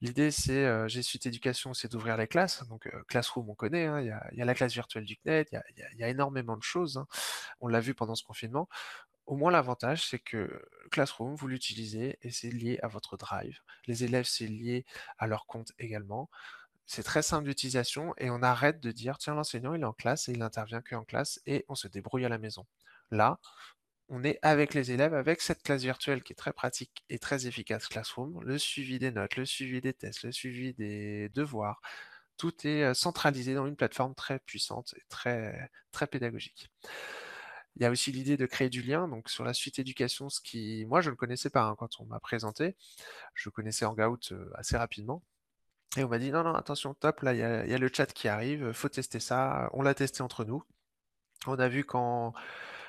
L'idée, c'est euh, G Suite Éducation, c'est d'ouvrir les classes. Donc euh, Classroom, on connaît, hein, il y, a la classe virtuelle du CNED, il y, a énormément de choses. Hein. On l'a vu pendant ce confinement. Au moins, l'avantage, c'est que Classroom, vous l'utilisez et c'est lié à votre Drive. Les élèves, c'est lié à leur compte également. C'est très simple d'utilisation et on arrête de dire tiens, l'enseignant, il est en classe et il intervient que en classe et on se débrouille à la maison. Là, on est avec les élèves, avec cette classe virtuelle qui est très pratique et très efficace Classroom, le suivi des notes, le suivi des tests, le suivi des devoirs, tout est centralisé dans une plateforme très puissante et très pédagogique. Il y a aussi l'idée de créer du lien, donc sur la suite éducation, ce qui, moi, je ne connaissais pas hein, quand on m'a présenté. Je connaissais Hangout euh, assez rapidement. Et on m'a dit, non, non, attention, top, là, il y, a, le chat qui arrive, faut tester ça. On l'a testé entre nous. On a vu quand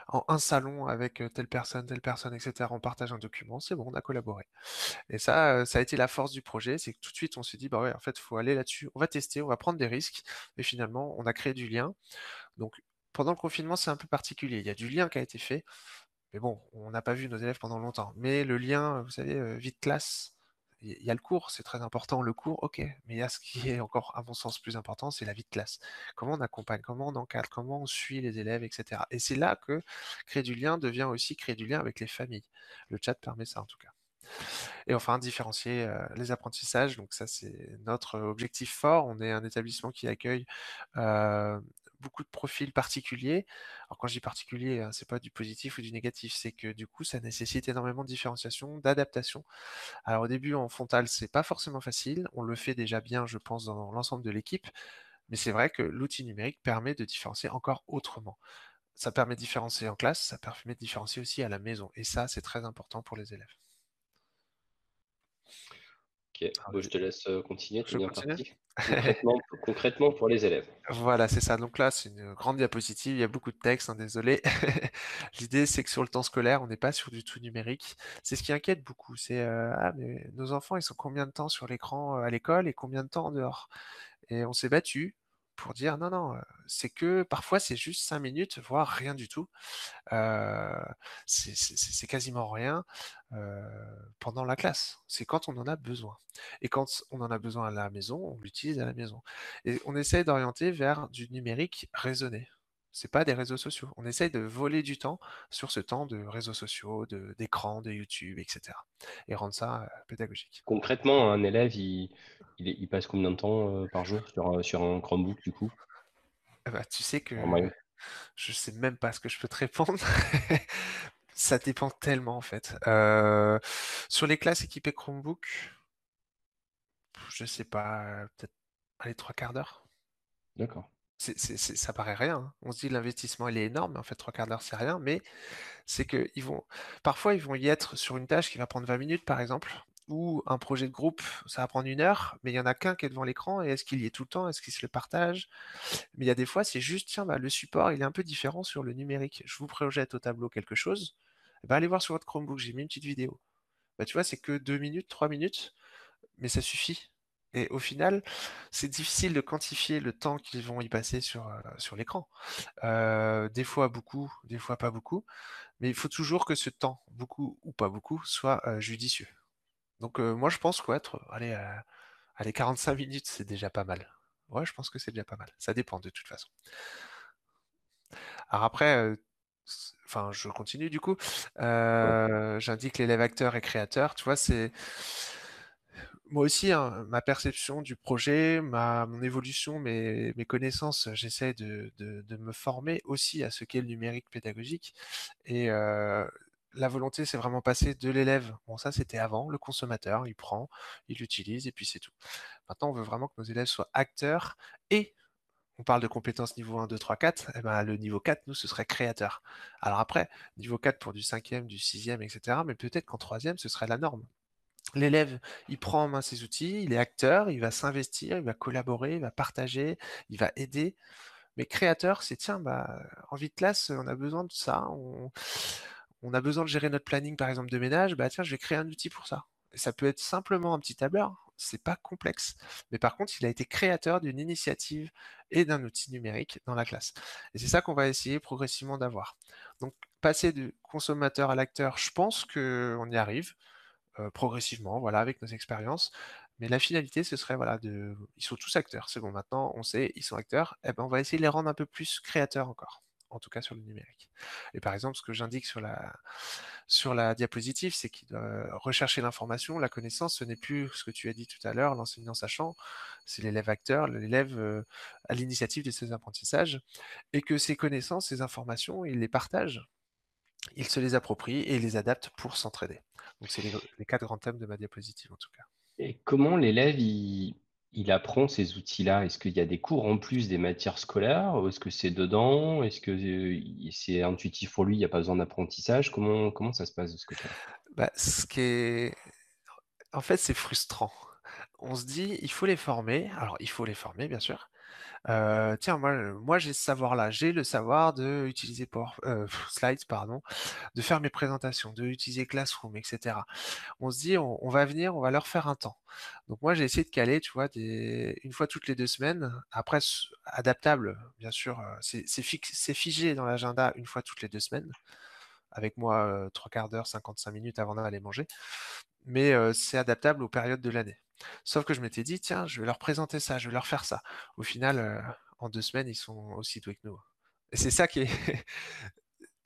en un salon avec, heu, telle personne, telle personne et cetera. On partage un document, c'est bon, on a collaboré et ça, heu, ça a été la force du projet, c'est que tout de suite on s'est dit: «Bah, ouais, en fait, il faut aller là-dessus. On va tester, on va prendre des risques» et finalement, on a créé du lien. Donc pendant le confinement, c'est un peu particulier. Il y a du lien qui a été fait, mais bon, on n'a pas vu nos élèves pendant longtemps. Mais le lien, vous savez, heu, vie de classe, il y a le cours, c'est très important, le cours, OK, mais il y a ce qui est encore, à mon sens, plus important, c'est la vie de classe. Comment on accompagne, comment on encadre, comment on suit les élèves, et cetera et c'est là que créer du lien devient aussi créer du lien avec les familles. Le chat permet ça, en tout cas et enfin différencier, heu, les apprentissages, donc ça, c'est notre objectif fort. On est un établissement qui accueille, heu, beaucoup de profils particuliers. Alors quand je dis particulier, hein, c'est pas du positif ou du négatif, c'est que du coup, ça nécessite énormément de différenciation, d'adaptation. Alors au début, en frontal, c'est pas forcément facile. On le fait déjà bien, je pense, dans l'ensemble de l'équipe, mais c'est vrai que l'outil numérique permet de différencier encore autrement. Ça permet de différencier en classe, ça permet de différencier aussi à la maison et ça, c'est très important pour les élèves. OK. Ah Bon, je te laisse, heu, continuer, Je continue? Concrètement concrètement pour les élèves. Voilà, c'est ça. Donc là, c'est une grande diapositive, il y a beaucoup de texte, hein, désolé. L'idée, c'est que sur le temps scolaire, on n'est pas sur du tout numérique. C'est ce qui inquiète beaucoup, c'est, heu: «Ah mais nos enfants, ils sont combien de temps sur l'écran, heu, à l'école et combien de temps en dehors?» et on s'est battu pour dire: «Non, non, c'est que parfois, c'est juste 5 minutes, voire rien du tout». C'est quasiment rien, pendant la classe. C'est quand on en a besoin et quand on en a besoin à la maison, on l'utilise à la maison et on essaye d'orienter vers du numérique raisonné. C'est pas des réseaux sociaux. On essaye de voler du temps sur ce temps de réseaux sociaux, d'écran, de YouTube et cetera et rendre ça, heu, pédagogique. Concrètement, un élève, il il est il passe combien de temps, heu, par jour sur, un Chromebook, du coup? Ah bah, tu sais que moyenne? je sais même pas ce que je peux te répondre. Ça dépend tellement, en fait. Heu, sur les classes équipées Chromebook je sais pas, peut-être, allez, 3/4 d'heure. D'accord. C'est ça paraît rien, hein. On se dit: «L'investissement, il est énorme», en fait 3/4 d'heure, c'est rien, mais c'est qu'ils vont parfois, ils vont y être sur une tâche qui va prendre 20 minutes, par exemple, ou un projet de groupe, ça va prendre 1 heure, mais il y en a qu'un qui est devant l'écran et est-ce qu'il y est tout le temps? Est-ce qu'il se le partage? Mais il y a des fois, c'est juste: «Tiens, bah, le support, il est un peu différent sur le numérique. Je vous projette au tableau quelque chose, bah, allez voir sur votre Chromebook, j'ai mis une petite vidéo». Bah, tu vois, c'est que 2 minutes, 3 minutes, mais ça suffit et au final, c'est difficile de quantifier le temps qu'ils vont y passer sur, heu, sur l'écran. Heu, des fois beaucoup, des fois pas beaucoup, mais il faut toujours que ce temps, beaucoup ou pas beaucoup, soit, heu, judicieux. Donc moi je pense qu'être, allez, heu, allez 45 minutes, c'est déjà pas mal. Ouais, je pense que c'est déjà pas mal. Ça dépend de toute façon. Alors après, enfin, je continue du coup. J'indique l'élève acteur et créateur, tu vois? C'est moi aussi, hein, ma perception du projet, mon évolution, mes connaissances, j'essaie de me former aussi à ce qu'est le numérique pédagogique et heu, la volonté, c'est vraiment passer de l'élève bon ça, c'était avant, le consommateur, il prend, il utilise et puis c'est tout. Maintenant, on veut vraiment que nos élèves soient acteurs et on parle de compétences niveau 1-2-3-4, et ben, le niveau 4, nous, ce serait créateur. Alors après, niveau 4 pour du 5e, du 6e et cetera, mais peut-être qu'en 3e, ce serait la norme. L'élève, il prend en main ses outils, il est acteur, il va s'investir, il va collaborer, il va partager, il va aider. Mais créateur, c'est: «Tiens, bah, en vie de classe, on a besoin de ça, on a besoin de gérer notre planning, par exemple, de ménage, bah, tiens, je vais créer un outil pour ça». Et ça peut être simplement un petit tableur, c'est pas complexe. Mais par contre, il a été créateur d'une initiative et d'un outil numérique dans la classe. Et c'est ça qu'on va essayer progressivement d'avoir. Donc passer du consommateur à l'acteur, je pense qu'on y arrive heu, progressivement, voilà, avec nos expériences. Mais la finalité, ce serait, voilà, de ils sont tous acteurs, c'est bon, maintenant on sait, ils sont acteurs, et ben, on va essayer de les rendre un peu plus créateurs encore, en tout cas sur le numérique. Et par exemple, ce que j'indique sur la sur la diapositive, c'est qu'ils doivent rechercher l'information, la connaissance, ce n'est plus ce que tu as dit tout à l'heure, l'enseignant sachant, c'est l'élève acteur, l'élève, heu, à l'initiative de ses apprentissages et que ces connaissances, ces informations, il les partage il se les approprie et les adapte pour s'entraider. Donc c'est les 4 grands thèmes de ma diapositive, en tout cas. Et comment l'élève, il il apprend ces outils-là? Est-ce qu'il y a des cours en plus des matières scolaires? Ou est-ce que c'est dedans? Est-ce que, il c'est intuitif pour lui, il y a pas besoin d'apprentissage? Comment comment ça se passe de ce côté-là? Bah, ce qui est en fait, c'est frustrant. On se dit: «Il faut les former». Alors, il faut les former, bien sûr, Heu, tiens, moi, heu, moi j'ai ce savoir-là, j'ai le savoir d'utiliser Power heu, Slides, pardon, de faire mes présentations, d'utiliser Classroom et cetera. On se dit: «On va venir, on va leur faire un temps». Donc moi, j'ai essayé de caler, tu vois, des 1 fois toutes les 2 semaines. Après adaptable, bien sûr, c'est figé dans l'agenda 1 fois toutes les 2 semaines. Avec moi, heu, 3/4 d'heure, 55 minutes avant d'aller manger. Mais c'est adaptable aux périodes de l'année. Sauf que je m'étais dit: «Tiens, je vais leur présenter ça, je vais leur faire ça». Au final, heu, en 2 semaines, ils sont aussi doués que nous. Et c'est ça qui est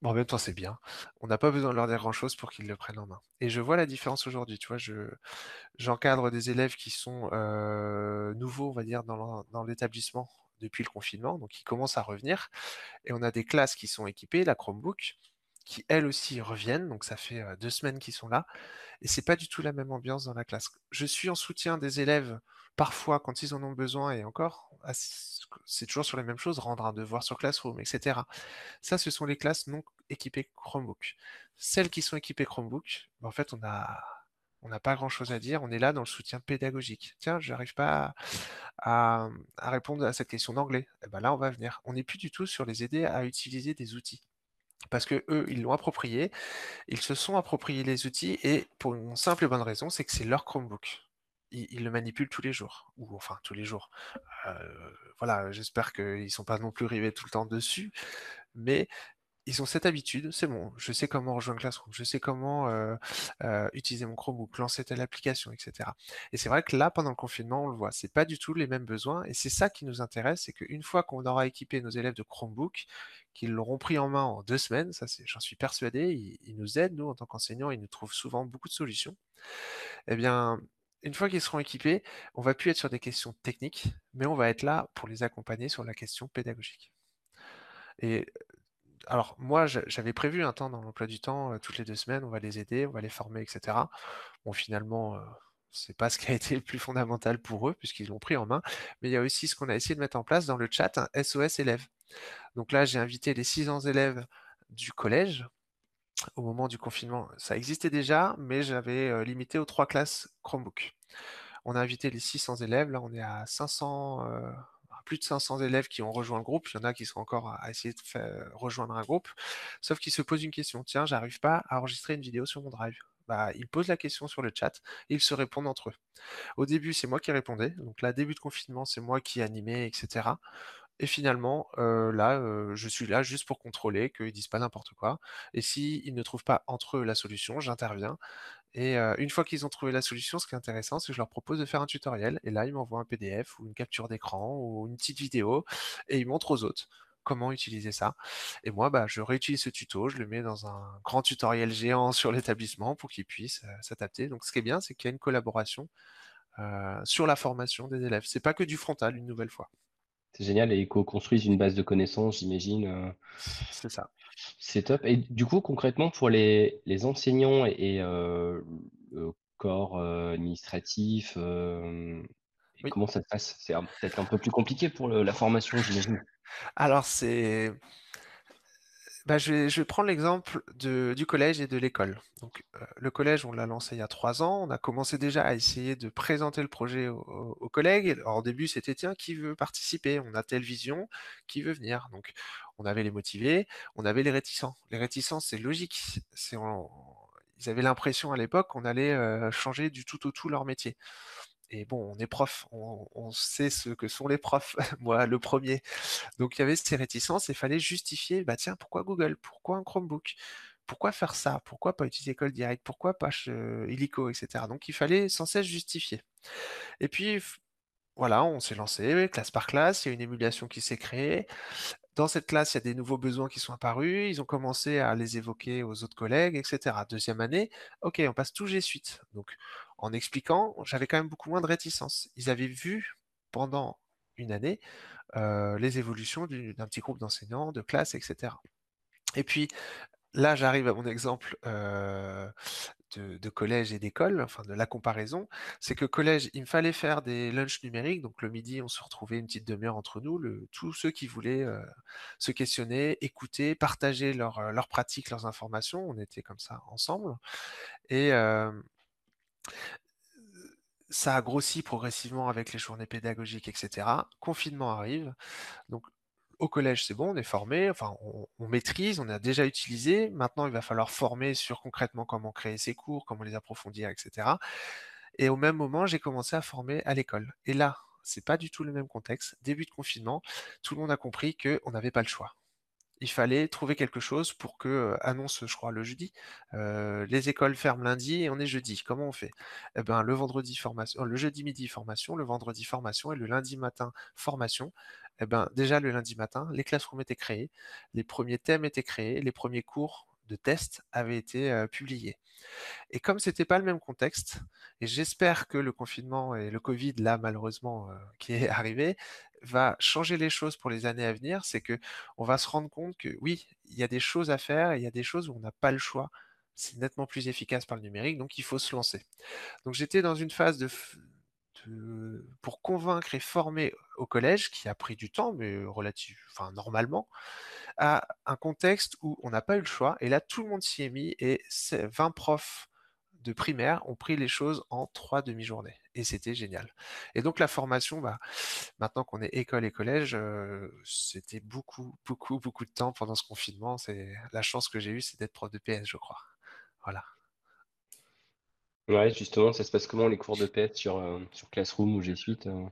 mais en même temps, c'est bien. On n'a pas besoin de leur dire grand chose pour qu'ils le prennent en main. Et je vois la différence aujourd'hui, tu vois? Je j'encadre des élèves qui sont, heu, nouveaux, on va dire, dans l'établissement depuis le confinement, donc ils commencent à revenir et on a des classes qui sont équipées, la Chromebook, qui elles aussi reviennent, donc ça fait, heu, 2 semaines qu'ils sont là et c'est pas du tout la même ambiance dans la classe. Je suis en soutien des élèves, parfois quand ils en ont besoin et encore, c'est toujours sur les mêmes choses, rendre un devoir sur Classroom et cetera. Ça, ce sont les classes non équipées Chromebook. Celles qui sont équipées Chromebook, bah, en fait, on n'a pas grand chose à dire, on est là dans le soutien pédagogique. «Tiens, j'arrive pas à, répondre à cette question d'anglais», et bah, là, on va venir. On n'est plus du tout sur les aider à utiliser des outils. Parce qu'eux, ils l'ont approprié, ils se sont appropriés les outils et pour une simple et bonne raison, c'est que c'est leur Chromebook. Ils le manipulent tous les jours ou enfin tous les jours. Heu, voilà, j'espère qu'ils sont pas non plus rivés tout le temps dessus, mais ils ont cette habitude, c'est bon, je sais comment rejoindre Classroom, je sais comment, heu heu, utiliser mon Chromebook, lancer telle application et cetera. Et c'est vrai que là, pendant le confinement, on le voit, c'est pas du tout les mêmes besoins et c'est ça qui nous intéresse, c'est qu'une fois qu'on aura équipé nos élèves de Chromebook, qu'ils l'auront pris en main en 2 semaines, ça j'en suis persuadé, ils nous aident, nous, en tant qu'enseignants, ils nous trouvent souvent beaucoup de solutions. Et bien, une fois qu'ils seront équipés, on va plus être sur des questions techniques, mais on va être là pour les accompagner sur la question pédagogique. Et alors moi, j'avais prévu un temps dans l'emploi du temps, toutes les 2 semaines, on va les aider, on va les former et cetera. Bon finalement, c'est pas ce qui a été le plus fondamental pour eux puisqu'ils l'ont pris en main, mais il y a aussi ce qu'on a essayé de mettre en place dans le chat, un SOS élèves. Donc là, j'ai invité les 600 élèves du collège. Au moment du confinement, ça existait déjà, mais j'avais, limité aux 3 classes Chromebook. On a invité les 600 élèves, là on est à 500, heu, plus de 500 élèves qui ont rejoint le groupe. Il y en a qui sont encore à essayer de fai rejoindre un groupe. Sauf qu'ils se posent une question: «Tiens, j'arrive pas à enregistrer une vidéo sur mon Drive». Bah, ils posent la question sur le chat et ils se répondent entre eux. Au début, c'est moi qui répondais, donc là, début de confinement, c'est moi qui animais et cetera. Et finalement, heu, là, heu, je suis là juste pour contrôler qu'ils disent pas n'importe quoi et s'ils ne trouvent pas entre eux la solution, j'interviens et une fois qu'ils ont trouvé la solution, ce qui est intéressant, c'est que je leur propose de faire un tutoriel et là, ils m'envoient un PDF ou une capture d'écran ou une petite vidéo et ils montrent aux autres comment utiliser ça. Et moi, bah, je réutilise ce tuto, je le mets dans un grand tutoriel géant sur l'établissement pour qu'ils puissent, s'adapter. Donc ce qui est bien, c'est qu'il y a une collaboration, sur la formation des élèves. C'est pas que du frontal, une nouvelle fois. C'est génial et ils co-construisent une base de connaissances, j'imagine, heu C'est ça. c'est top et du coup, concrètement, pour les les enseignants et heu, le corps, heu, administratif, Oui. comment ça se passe? C'est peut-être un peu plus compliqué pour le la formation, j'imagine? Alors c'est bah, je vais prendre l'exemple du collège et de l'école. Heu, le collège, on l'a lancé il y a 3 ans. On a commencé déjà à essayer de présenter le projet aux collègues. Alors au début, c'était: «Tiens, qui veut participer? On a telle vision, qui veut venir?» donc on avait les motivés, on avait les réticents. Les réticents, c'est logique, ils avaient l'impression à l'époque qu'on allait, heu, changer du tout au tout leur métier. Et bon, on est prof, on sait ce que sont les profs, moi le 1er. Donc il y avait ces réticences et fallait justifier, bah, tiens, pourquoi Google? Pourquoi un Chromebook? Pourquoi faire ça? Pourquoi pas utiliser École Directe? Pourquoi pas ch heu, illico et cetera? Donc il fallait sans cesse justifier. Et puis voilà, on s'est lancé classe par classe, il y a une émulation qui s'est créée. Dans cette classe, il y a des nouveaux besoins qui sont apparus, ils ont commencé à les évoquer aux autres collègues et cetera. 2e année, OK, on passe tout G Suite. Donc en expliquant, j'avais quand même beaucoup moins de réticences. Ils avaient vu pendant une année, heu, les évolutions du d'un petit groupe d'enseignants, de classe et cetera. Et puis là, j'arrive à mon exemple, heu, de collège et d'école, enfin de la comparaison. C'est que collège, il me fallait faire des lunchs numériques, donc le midi, on se retrouvait une petite 1/2 heure entre nous, tous ceux qui voulaient, heu, se questionner, écouter, partager leurs, pratiques, leurs informations. On était comme ça ensemble et ça a grossi progressivement avec les journées pédagogiques et cetera. Confinement arrive, donc au collège, c'est bon, on est formé, enfin on maîtrise, on a déjà utilisé. Maintenant, il va falloir former sur concrètement comment créer ses cours, comment les approfondir et cetera et au même moment, j'ai commencé à former à l'école et là, c'est pas du tout le même contexte. Début de confinement, tout le monde a compris qu'on n'avait pas le choix. Il fallait trouver quelque chose pour que, annonce, je crois le jeudi, les écoles ferment lundi et on est jeudi. Comment on fait? Et ben, le vendredi formation le jeudi midi formation, le vendredi formation et le lundi matin formation. Et ben, déjà le lundi matin, les classrooms étaient créés, les premiers thèmes étaient créés, les premiers cours de tests avaient été, publiés et comme c'était pas le même contexte et j'espère que le confinement et le covid là malheureusement, heu, qui est arrivé, va changer les choses pour les années à venir. C'est qu'on va se rendre compte que oui, il y a des choses à faire il y a des choses où on n'a pas le choix. C'est nettement plus efficace par le numérique, donc il faut se lancer. Donc j'étais dans une phase de pour convaincre et former au collège, qui a pris du temps, mais relativ enfin normalement, à un contexte où on n'a pas eu le choix et là tout le monde s'y est mis et c'est 20 profs de primaire ont pris les choses en 3 demi-journées et c'était génial et donc la formation, bah, maintenant qu'on est école et collège, heu, c'était beaucoup, beaucoup, beaucoup de temps pendant ce confinement. C'est la chance que j'ai eue, c'est d'être prof de PS, je crois. Voilà. Ouais, justement, ça se passe comment les cours de PS sur, heu, sur Classroom ou G Suite, heu?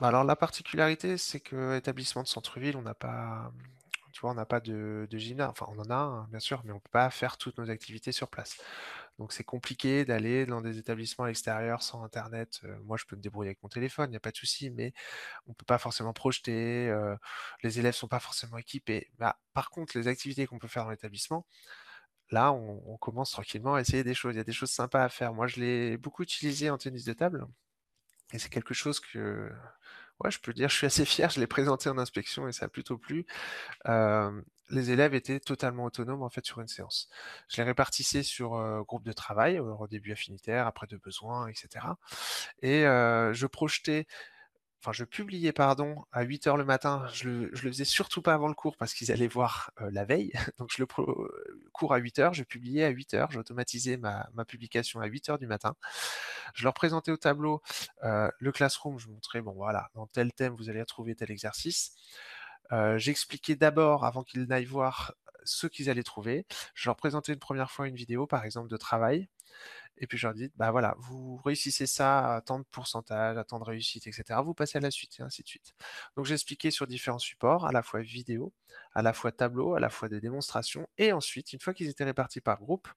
Bah, alors la particularité, c'est que établissement de centre-ville, on n'a pas, tu vois, on n'a pas de de gymnase, enfin on en a un, bien sûr, mais on peut pas faire toutes nos activités sur place. Donc c'est compliqué d'aller dans des établissements à l'extérieur sans internet, moi je peux me débrouiller avec mon téléphone, il y a pas de souci, mais on peut pas forcément projeter, les élèves sont pas forcément équipés. Bah, par contre, les activités qu'on peut faire dans l'établissement, là on commence tranquillement à essayer des choses. Il y a des choses sympas à faire. Moi je l'ai beaucoup utilisé en tennis de table et c'est quelque chose que, ouais, je peux dire, je suis assez fier, je l'ai présenté en inspection et ça a plutôt plu. Les élèves étaient totalement autonomes, en fait, sur une séance. Je les répartissais sur, heu, groupe de travail, au début affinitaire, après de besoin et cetera et je projetais enfin je publiais pardon à 8:00 le matin. Je le le faisais surtout pas avant le cours parce qu'ils allaient voir, la veille. Donc je le cours à 8:00, je publiais à 8:00, j'automatisais ma ma publication à 8:00 du matin. Je leur présentais au tableau, le classroom, je montrais, bon voilà, dans tel thème, vous allez retrouver tel exercice. J'expliquais d'abord, avant qu'ils n'aillent voir, ce qu'ils allaient trouver. Je leur présentais une 1re fois une vidéo, par exemple, de travail et puis je leur dis: «Bah voilà, vous réussissez ça à tant de pourcentage, à tant de réussite et cetera, vous passez à la suite» et ainsi de suite. Donc j'expliquais sur différents supports, à la fois vidéo, à la fois tableau, à la fois des démonstrations et ensuite, une fois qu'ils étaient répartis par groupe,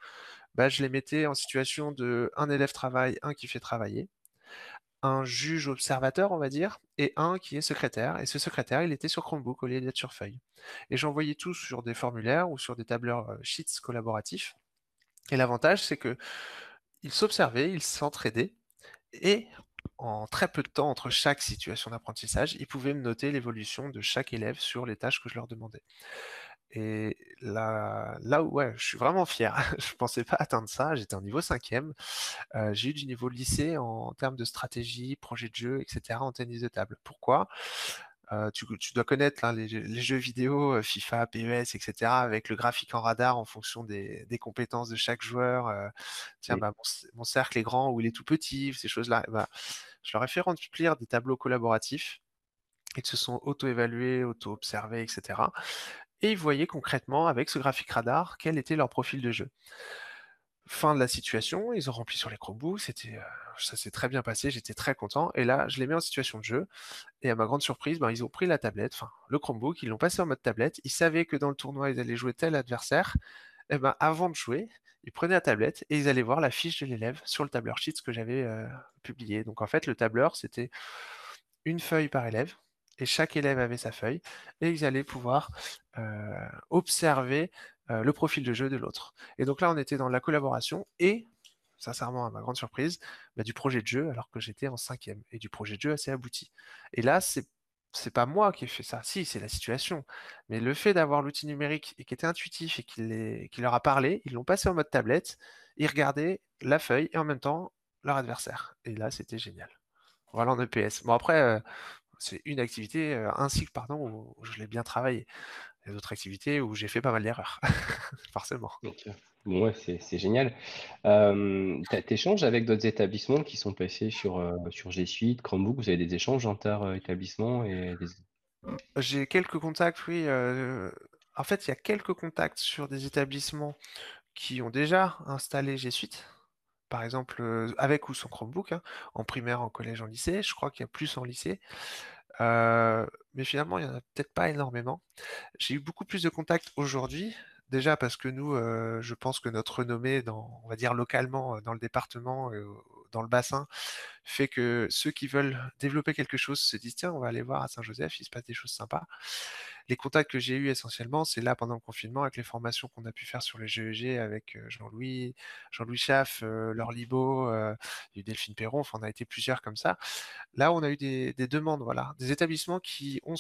bah, je les mettais en situation de un élève travaille, un qui fait travailler, un juge observateur, on va dire et un qui est secrétaire. Et ce secrétaire, il était sur Chromebook au lieu d'être sur feuille. Et j'envoyais tout sur des formulaires ou sur des tableurs, heu, Sheets collaboratifs. Et l'avantage, c'est qu'ils s'observaient, ils s'entraidaient et en très peu de temps, entre chaque situation d'apprentissage, ils pouvaient me noter l'évolution de chaque élève sur les tâches que je leur demandais et là là où ouais, je suis vraiment fier. Je pensais pas atteindre ça, j'étais en niveau 5e, heu, j'ai eu du niveau lycée en termes de stratégie, projet de jeu et cetera en tennis de table. Pourquoi? Heu, tu tu dois connaître, hein, les jeux les jeux vidéo, heu, FIFA, PES et cetera avec le graphique en radar en fonction des des compétences de chaque joueur, tiens, Oui. bah, mon cercle est grand ou il est tout petit, ces choses-là bah, je leur ai fait remplir des tableaux collaboratifs. Ils se sont auto-évalués, auto-observés et cetera et ils voyaient concrètement avec ce graphique radar, quel était leur profil de jeu. Fin de la situation, ils ont rempli sur les Chromebooks, c'était, heu, ça s'est très bien passé, j'étais très content et là, je les mets en situation de jeu et à ma grande surprise, ben, ils ont pris la tablette, enfin le Chromebook, ils l'ont passé en mode tablette. Ils savaient que dans le tournoi, ils allaient jouer tel adversaire et ben, avant de jouer, ils prenaient la tablette et ils allaient voir la fiche de l'élève sur le tableur Sheets que j'avais, heu, publié. Donc en fait, le tableur, c'était une feuille par élève et chaque élève avait sa feuille et ils allaient pouvoir, observer, le profil de jeu de l'autre. Et donc là, on était dans la collaboration et sincèrement, à ma grande surprise, bah, du projet de jeu alors que j'étais en 5e et du projet de jeu assez abouti. Et là, c'est c'est pas moi qui ai fait ça, si, c'est la situation, mais le fait d'avoir l'outil numérique et qui était intuitif et qui leur a parlé, ils l'ont passé en mode tablette, ils regardaient la feuille et en même temps leur adversaire. Et là, c'était génial. Voilà en EPS. Bon après, c'est une activité, un cycle pardon où je l'ai bien travaillé. Il y a d'autres activités où j'ai fait pas mal d'erreurs, forcément. OK. Bon, ouais, c'est c'est génial. Hem, tu échanges avec d'autres établissements qui sont passés sur, G Suite, Chromebook? Vous avez des échanges inter, heu, établissements et des J'ai quelques contacts, oui, en fait, il y a quelques contacts sur des établissements qui ont déjà installé G Suite. Par exemple, avec ou sans Chromebook, hein, en primaire, en collège, en lycée. Je crois qu'il y a plus en lycée, mais finalement, il y en a peut-être pas énormément. J'ai eu beaucoup plus de contacts aujourd'hui, déjà parce que nous, je pense que notre renommée dans on va dire localement, dans le département, dans le bassin, fait que ceux qui veulent développer quelque chose se disent: «Tiens, on va aller voir à Saint-Joseph, il se passe des choses sympas». Les contacts que j'ai eus essentiellement, c'est là pendant le confinement avec les formations qu'on a pu faire sur le GEG avec, Jean-Louis Jean-Louis Schaff, Laure a eu Delphine Perron, enfin on a été plusieurs comme ça. Là, on a eu des des demandes, voilà, des établissements qui ont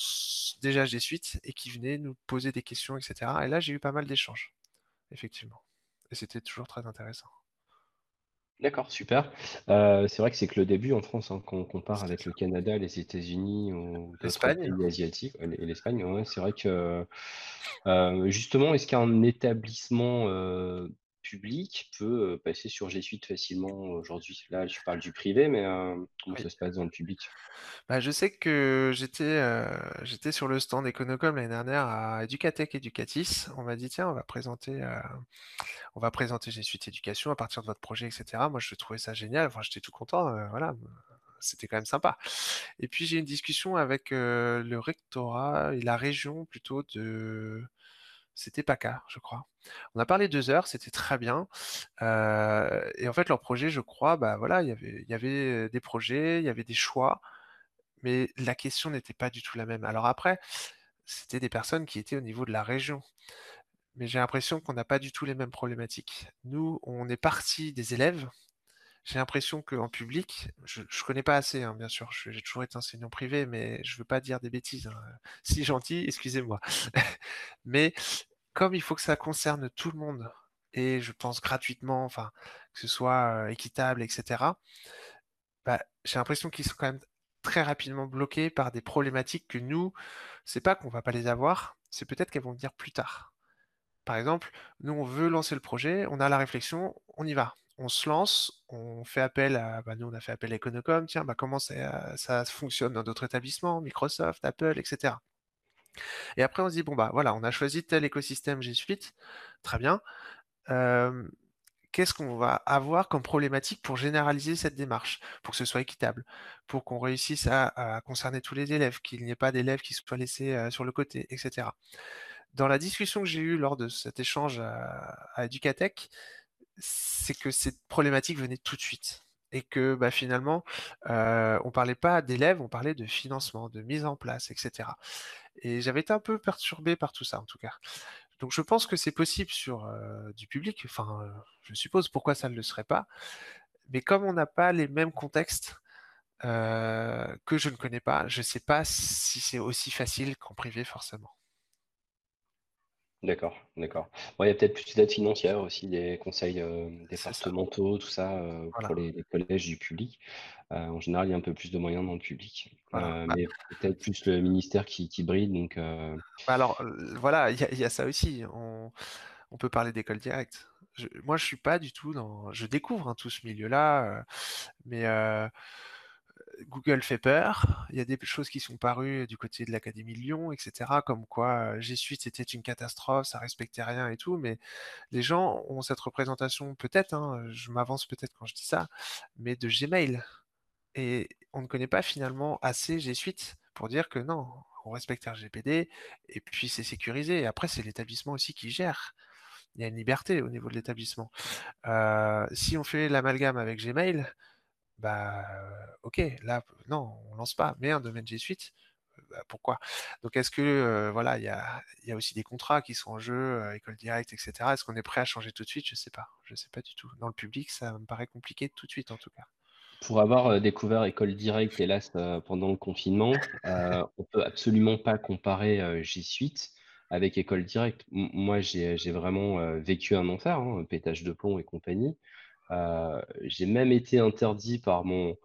déjà G Suite et qui venaient nous poser des questions et cetera et là, j'ai eu pas mal d'échanges, effectivement et c'était toujours très intéressant. D'accord, super. Heu, c'est vrai que c'est que le début en France, hein, quand on compare avec le. Canada, les États-Unis ou d'autres L'Espagne? pays asiatiques, et l'Espagne, ouais, c'est vrai que, heu, justement, est-ce qu'un établissement, public peut, heu, passer sur G Suite facilement aujourd'hui? Là, je parle du privé, mais, heu, comment Oui. ça se passe dans le public? Bah, je sais que j'étais, j'étais sur le stand Econocom l'année dernière à Educatec Educatis. On m'a dit: «Tiens, on va présenter, on va présenter G Suite Éducation à partir de votre projet et cetera». Moi, je trouvais ça génial, enfin, j'étais tout content, voilà, c'était quand même sympa et puis j'ai une discussion avec, le rectorat et la région plutôt de c'était PACA, je crois. On a parlé 2 heures, c'était très bien, heu et en fait, leur projet, je crois, bah, voilà, il y avait il y avait, des projets, il y avait des choix mais la question n'était pas du tout la même. Alors après, c'était des personnes qui étaient au niveau de la région, mais j'ai l'impression qu'on n'a pas du tout les mêmes problématiques. Nous, on est parti des élèves. J'ai l'impression qu'en public, je je connais pas assez, hein, bien sûr, j'ai toujours été enseignant privé, mais je veux pas dire des bêtises, hein, si gentil, excusez-moi. Mais comme il faut que ça concerne tout le monde et je pense gratuitement, enfin, que ce soit, heu, équitable et cetera, bah, j'ai l'impression qu'ils sont quand même très rapidement bloqués par des problématiques que nous, c'est pas qu'on va pas les avoir, c'est peut-être qu'elles vont venir plus tard. Par exemple, nous, on veut lancer le projet, on a la réflexion, on y va. On se lance, on fait appel à bah, nous, on a fait appel à Econocom, tiens, bah, comment ça fonctionne dans d'autres établissements, Microsoft, Apple et cetera et après on se dit: «Bon, bah, voilà, on a choisi tel écosystème G Suite, très bien, Qu'est-ce qu'on va avoir comme problématique pour généraliser cette démarche? Pour que ce soit équitable, pour qu'on réussisse à concerner tous les élèves, qu'il n'y ait pas d'élèves qui soient laissés, heu, sur le côté et cetera. Dans la discussion que j'ai eue lors de cet échange à à Educatec, c'est que cette problématique venait tout de suite et que, bah, finalement, on parlait pas d'élèves, on parlait de financement, de mise en place et cetera et j'avais été un peu perturbé par tout ça, en tout cas. Donc je pense que c'est possible sur, du public, enfin, je suppose, pourquoi ça ne le serait pas? Mais comme on n'a pas les mêmes contextes, que je ne connais pas, je ne sais pas si c'est aussi facile qu'en privé forcément. D'accord, d'accord. Bon, il y a peut-être plus d'aide financière aussi, des conseils, ça, départementaux, tout ça, voilà, pour les les collèges du public. Heu, en général, il y a un peu plus de moyens dans le public, voilà. heu, Bah mais peut-être plus le ministère qui qui brille donc heu, bah alors, voilà, il y a il y a ça aussi, on on peut parler d'école directe. Je moi je suis pas du tout dans je découvre, hein, tout ce milieu-là, mais heu Google fait peur. Il y a des choses qui sont parues du côté de l'Académie de Lyon, et cetera, comme quoi, G Suite c'était une catastrophe, ça respectait rien et tout, mais les gens ont cette représentation peut-être, hein, je m'avance peut-être quand je dis ça, mais de Gmail et on ne connaît pas finalement assez G Suite pour dire que non, on respecte RGPD et puis c'est sécurisé et après c'est l'établissement aussi qui gère. Il y a une liberté au niveau de l'établissement. Heu, si on fait l'amalgame avec Gmail, bah, OK, là, non, on lance pas, mais un domaine G Suite, heu, bah, pourquoi? Donc est-ce que, heu, voilà, il y a aussi des contrats qui sont en jeu, heu, école directe et cetera? Est-ce qu'on est prêt à changer tout de suite? Je sais pas, je sais pas du tout. Dans le public, ça me paraît compliqué tout de suite, en tout cas. pour avoir, découvert École Directe, hélas, pendant le confinement, on peut absolument pas comparer, G Suite avec École Directe. Moi, j'ai vraiment, vécu un enfer, hein, pétage de plomb et compagnie. Heu, j'ai même été interdit par mon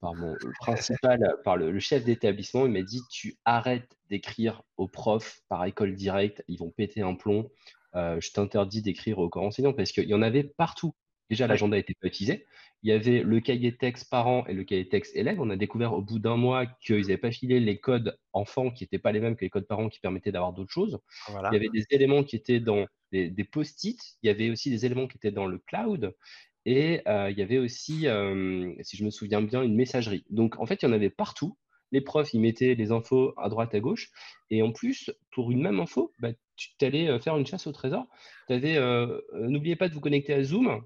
par mon principal, par le le chef d'établissement. Il m'a dit: «Tu arrêtes d'écrire aux profs par école directe, ils vont péter un plomb. Heu, je t'interdis d'écrire aux corps enseignants» parce qu'il y en avait partout. Déjà, l'agenda était pas utilisé. Il y avait le cahier texte parents et le cahier texte élèves. On a découvert au bout d'un mois qu'ils avaient pas filé les codes enfants qui étaient pas les mêmes que les codes parents qui permettaient d'avoir d'autres choses. Il y avait des éléments qui étaient dans des des post-it, il y avait aussi des éléments qui étaient dans le cloud et il y avait aussi, si je me souviens bien, une messagerie. Donc en fait, il y en avait partout. Les profs, ils mettaient les infos à droite, à gauche et en plus, pour une même info, bah, tu allais, faire une chasse au trésor. «N'oubliez pas de vous connecter à Zoom»,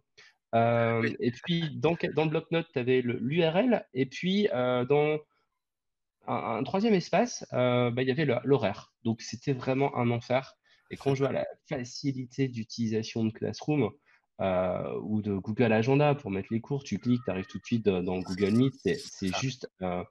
Oui, et puis dans le dans le bloc-notes, tu avais l'URL et puis, dans un un 3 espace, bah, il y avait l'horaire. Donc c'était vraiment un enfer et quand je vois la facilité d'utilisation de Classroom, heu, ou de Google Agenda pour mettre les cours, tu cliques, tu arrives tout de suite dans Google Meet, c'est juste, heu,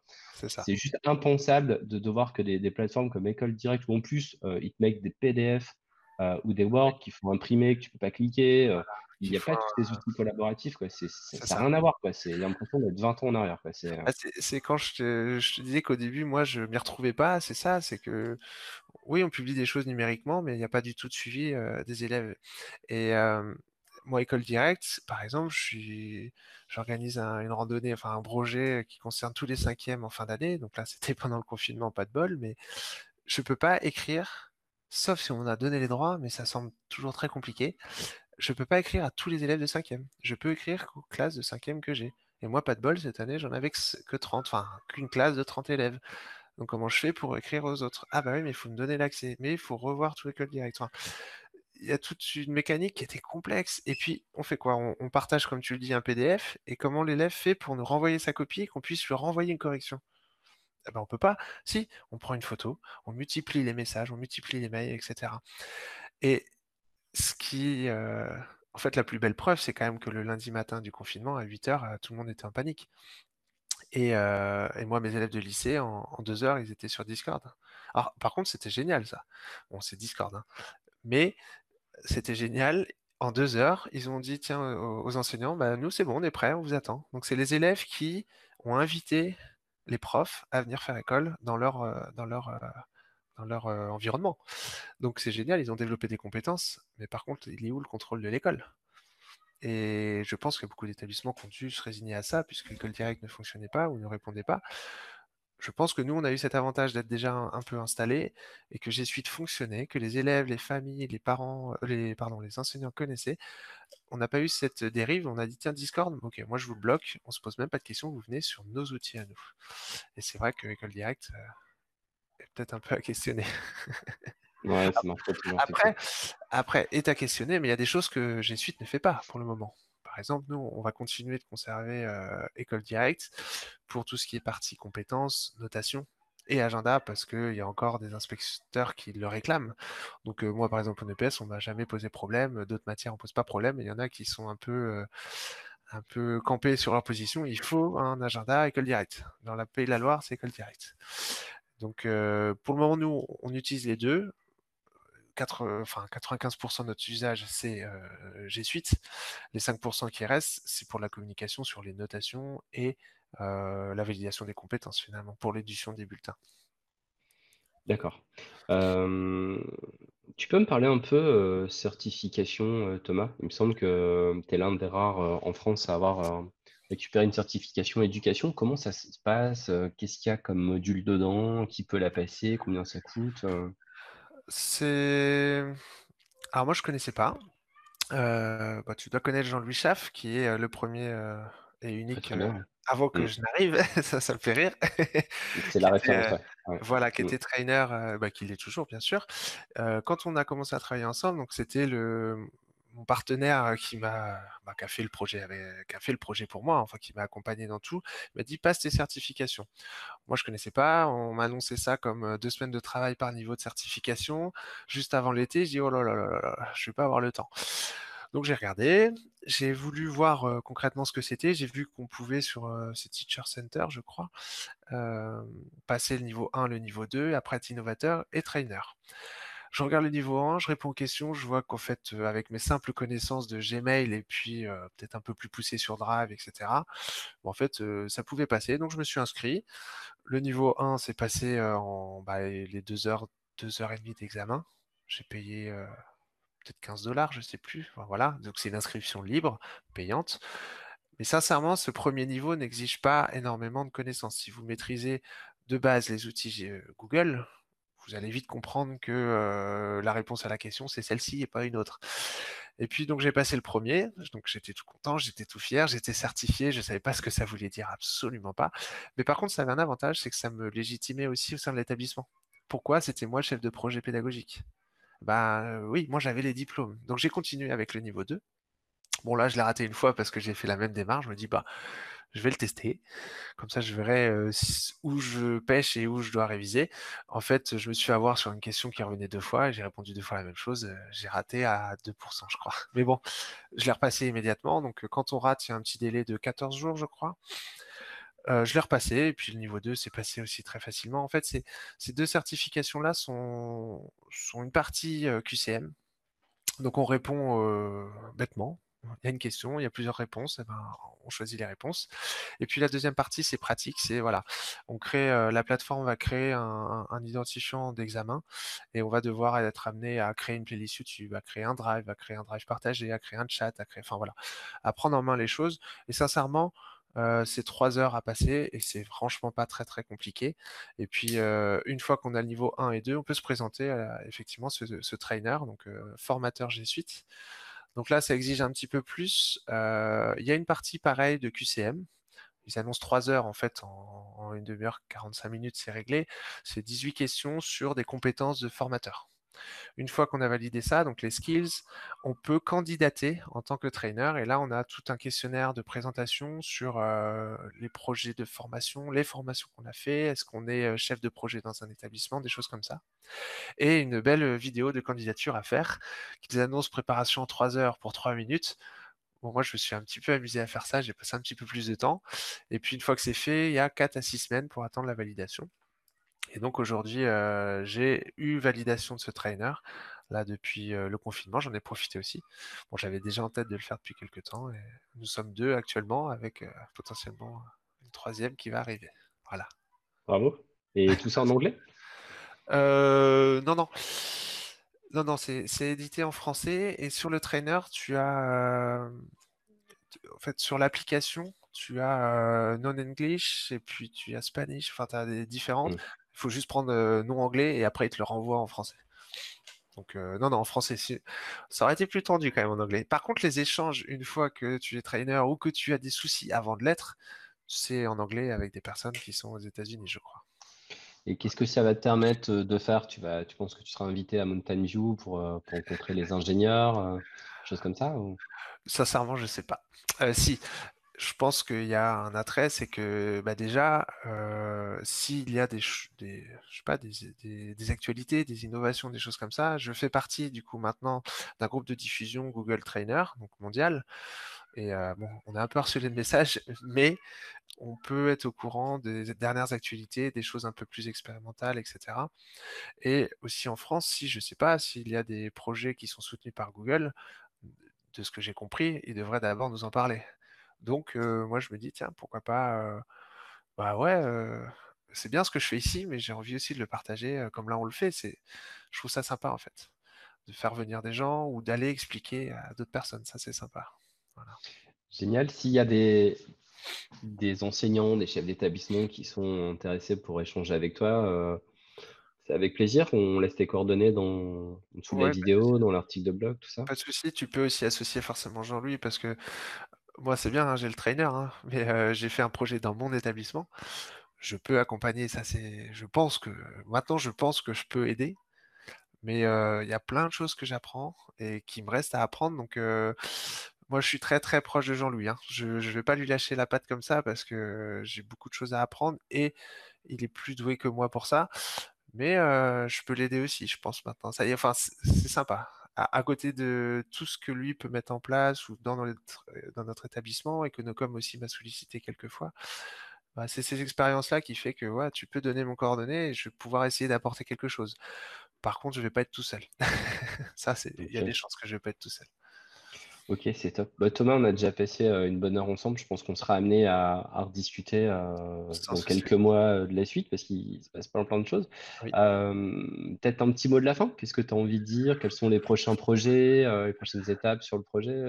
c'est juste impensable de devoir que des des plateformes comme École Directe où en plus, heu, ils te mettent des PDF, heu, ou des Word qu'il faut imprimer, que tu peux pas cliquer, il qu'il y a faut pas tous ces outils collaboratifs, quoi. C'est ça a ça. rien à voir, quoi. C'est l'impression d'être 20 ans en arrière, quoi. C'est, Ah, quand je te je te disais qu'au début, moi, je m'y retrouvais pas, c'est ça, c'est que, oui, on publie des choses numériquement, mais il y a pas du tout de suivi, des élèves et moi, École Directe, par exemple, j'organise un une randonnée, enfin un projet qui concerne tous les 5e en fin d'année, donc là, c'était pendant le confinement, pas de bol, mais je peux pas écrire, sauf si on m'a donné les droits, mais ça semble toujours très compliqué. Je peux pas écrire à tous les élèves de 5e. Je peux écrire qu'aux classes de 5e que j'ai. Et moi, pas de bol, cette année, j'en avais que, s- que 30, enfin, qu'une classe de 30 élèves. Donc, comment je fais pour écrire aux autres? Ah, bah oui, mais il faut me donner l'accès. Mais il faut revoir tout l'école direct. Enfin, il y a toute une mécanique qui était complexe. Et puis, on fait quoi? On, partage, comme tu le dis, un PDF. Et comment l'élève fait pour nous renvoyer sa copie et qu'on puisse lui renvoyer une correction? Eh ben, on peut pas. Si, on prend une photo, on multiplie les messages, on multiplie les mails, etc. Et ce qui, heu, en fait, la plus belle preuve, c'est quand même que le lundi matin du confinement à 08:00, heu, tout le monde était en panique et heu et moi, mes élèves de lycée, en 2 heures, ils étaient sur Discord. Alors, par contre, c'était génial ça. Bon, c'est Discord, hein, mais c'était génial. En 2 heures, ils ont dit: «Tiens, aux aux enseignants, bah, nous, c'est bon, on est prêts, on vous attend». Donc c'est les élèves qui ont invité les profs à venir faire école dans leur, heu, dans leur, heu, environnement. Donc c'est génial, ils ont développé des compétences, mais par contre, il est où le contrôle de l'école? Et je pense a beaucoup d'établissements ont dû se résigner à ça, puisque l'école directe ne fonctionnait pas ou ne répondait pas. Je pense que nous, on a eu cet avantage d'être déjà un, un peu installés et que G Suite fonctionnait, que les élèves, les familles, les parents, euh, les, pardon, les enseignants connaissaient. On n'a pas eu cette dérive, on a dit tiens, Discord, ok, moi je vous bloque, on se pose même pas de questions, vous venez sur nos outils à nous. Et c'est vrai que l'école directe euh, est peut-être un peu à questionner. ouais, ça marche pas toujours, Après, après, est à questionner, mais il y a des choses que G Suite ne fait pas pour le moment. Exemple, nous, on va continuer de conserver euh, École Directe pour tout ce qui est partie compétences, notation et agenda, parce qu'il y a encore des inspecteurs qui le réclament. Donc euh, moi, par exemple, en EPS, on m'a jamais posé problème. D'autres matières, on pose pas problème. Il y en a qui sont un peu, euh, un campés sur leur position. Il faut un agenda École Directe. Dans la Pays de la Loire, c'est École Directe. Donc pour le moment, nous, on utilise les deux. 4, enfin 95% de notre usage, c'est euh, G Suite. Les 5% qui restent, c'est pour la communication sur les notations et euh, la validation des compétences finalement pour l'édition des bulletins. D'accord. Tu peux me parler un peu, certification, Thomas? Il me semble que tu es l'un des rares, en France à avoir, récupéré une certification éducation. Comment ça se passe? Qu'est-ce qu'il y a comme module dedans? Qui peut la passer? Combien ça coûte? C'est alors moi je connaissais pas. Euh, bah, tu dois connaître Jean-Louis Schaff, qui est euh, le premier euh, et unique euh, avant que Mmh. je n'arrive, ça, ça me fait rire, C'est la était, référence, ouais. Voilà, qui Mmh. était trainer, bah, qui l'est toujours bien sûr. Quand on a commencé à travailler ensemble, donc c'était le mon partenaire qui m'a bah, qui a fait le projet avec, qui a fait le projet pour moi, enfin qui m'a accompagné dans tout, m'a dit passe tes certifications. Moi je connaissais pas, on m'a annoncé ça comme deux semaines de travail par niveau de certification. Juste avant l'été, je dis oh là là là là je vais pas avoir le temps. Donc j'ai regardé, j'ai voulu voir concrètement ce que c'était. J'ai vu qu'on pouvait sur euh, ces Teacher Center, je crois, passer le niveau 1, le niveau 2, après être innovateur et trainer. Je regarde le niveau 1, je réponds aux questions, je vois qu'en fait, euh, avec mes simples connaissances de Gmail et puis euh, peut-être un peu plus poussé sur Drive, etc., en fait, euh, ça pouvait passer. Donc, je me suis inscrit. Le niveau 1 s'est passé en bah, les deux heures, deux heures et demie d'examen. J'ai payé peut-être 15 dollars, je sais plus. Voilà, donc c'est une inscription libre, payante. Mais sincèrement, ce premier niveau n'exige pas énormément de connaissances. Si vous maîtrisez de base les outils Google, vous allez vite comprendre que euh, la réponse à la question, c'est celle-ci et pas une autre. Et puis donc j'ai passé le premier, donc j'étais tout content, j'étais tout fier, j'étais certifié, je savais pas ce que ça voulait dire, absolument pas. Mais par contre, ça avait un avantage, c'est que ça me légitimait aussi au sein de l'établissement. Pourquoi? C'était moi chef de projet pédagogique. Ben oui, moi j'avais les diplômes. Donc j'ai continué avec le niveau 2. Bon là, je l'ai raté une fois parce que j'ai fait la même démarche. Je me dis bah je vais le tester. Comme ça, je verrai où je pêche et où je dois réviser. En fait, je me suis avoir sur une question qui revenait deux fois et j'ai répondu deux fois la même chose. J'ai raté à 2%, je crois. Mais bon, je l'ai repassé immédiatement. Donc, quand on rate, il y a un petit délai de 14 jours, je crois. je l'ai repassé et puis le niveau 2 s'est passé aussi très facilement. En fait, ces, deux certifications-là sont une partie QCM. Donc on répond bêtement, il y a une question, il y a plusieurs réponses, eh ben, on choisit les réponses. Et puis la deuxième partie, c'est pratique, c'est voilà, on crée, euh, la plateforme va créer un, identifiant d'examen et on va devoir être amené à créer une playlist YouTube, à créer un drive, à créer un drive partagé, à créer un chat, à créer, enfin voilà, à prendre en main les choses. Et sincèrement, euh, c'est trois heures à passer et c'est franchement pas très très compliqué. Et puis euh, une fois qu'on a le niveau 1 et 2, on peut se présenter à, effectivement ce, ce trainer, donc formateur G Suite. Donc là, ça exige un petit peu plus. Euh, il y a une partie pareille de QCM. Ils annoncent 3 heures en fait, en, une demi-heure, 45 minutes, c'est réglé. C'est 18 questions sur des compétences de formateur. Une fois qu'on a validé ça, donc les skills, on peut candidater en tant que trainer. Et là, on a tout un questionnaire de présentation sur euh, les projets de formation, les formations qu'on a fait, est-ce qu'on est euh, chef de projet dans un établissement, des choses comme ça. Et une belle vidéo de candidature à faire qu'ils annoncent préparation en 3 heures pour 3 minutes. Moi, je me suis un petit peu amusé à faire ça, j'ai passé un petit peu plus de temps. Et puis, une fois que c'est fait, il y a 4 à 6 semaines pour attendre la validation. Et donc aujourd'hui, euh, j'ai eu validation de ce trainer. Là, depuis euh, le confinement, j'en ai profité aussi. Bon, j'avais déjà en tête de le faire depuis quelques temps. Et nous sommes deux actuellement avec euh, potentiellement une troisième qui va arriver. Voilà. Bravo. Et tout ça en anglais? Non, non. Non, non, c'est édité en français. Et sur le trainer, tu as. en fait, sur l'application, tu as non-English et puis tu as Spanish. Enfin, tu as des différentes. Mmh faut juste prendre euh, nom anglais et après il te le renvoie en français. Donc euh, non, non, en français, ça aurait été plus tendu quand même en anglais. Par contre, les échanges, une fois que tu es trainer ou que tu as des soucis avant de l'être, c'est en anglais avec des personnes qui sont aux États-Unis, je crois. Et qu'est-ce que ça va te permettre de faire? Tu, vas, tu penses que tu seras invité à Mountain View pour, euh, rencontrer les ingénieurs, choses comme ça Sincèrement, je ne sais pas. si, je pense qu'il y a un attrait, c'est que bah déjà, s'il y a des, actualités, des innovations, des choses comme ça, je fais partie du coup maintenant d'un groupe de diffusion Google Trainer, donc mondial. Et on a un peu harcelé de messages, mais on peut être au courant des dernières actualités, des choses un peu plus expérimentales, etc. Et aussi en France, si je ne sais pas s'il y a des projets qui sont soutenus par Google, de ce que j'ai compris, ils devraient d'abord nous en parler. Donc, moi, je me dis, tiens, pourquoi pas, bah ouais, c'est bien ce que je fais ici, mais j'ai envie aussi de le partager comme là on le fait. C'est, je trouve ça sympa en fait, de faire venir des gens ou d'aller expliquer à d'autres personnes. Ça, c'est sympa. Génial. S'il y a des, des enseignants, des chefs d'établissement qui sont intéressés pour échanger avec toi, c'est avec plaisir. On laisse tes coordonnées dans, sous la vidéo, dans l'article de blog, tout ça. Pas de souci. Tu peux aussi associer forcément Jean-Louis parce que moi, c'est bien, hein, j'ai le trainer, hein, mais j'ai fait un projet dans mon établissement. Je peux accompagner, ça c'est je pense que maintenant je pense que je peux aider, mais il y a plein de choses que j'apprends et qui me restent à apprendre donc moi je suis très, très proche de Jean-Louis, hein. Je ne vais pas lui lâcher la patte comme ça parce que j'ai beaucoup de choses à apprendre et il est plus doué que moi pour ça, mais je peux l'aider aussi, je pense maintenant. Ça y est, enfin c'est sympa à, côté de tout ce que lui peut mettre en place ou dans notre, dans notre établissement et que Nocom aussi m'a sollicité quelquefois, bah, c'est ces expériences-là qui fait que ouais, tu peux donner mon coordonnées et je vais pouvoir essayer d'apporter quelque chose. Par contre, je vais pas être tout seul. Ça, c'est il y a des chances que je vais pas être tout seul. Ok, c'est top. Bah, Thomas, on a déjà passé euh, une bonne heure ensemble. Je pense qu'on sera amené à, à rediscuter euh, dans quelques mois euh, de la suite parce qu'il se passe plein plein de choses. Oui. Peut-être un petit mot de la fin. Qu'est-ce que tu as envie de dire? Quels sont les prochains projets, les prochaines étapes sur le projet,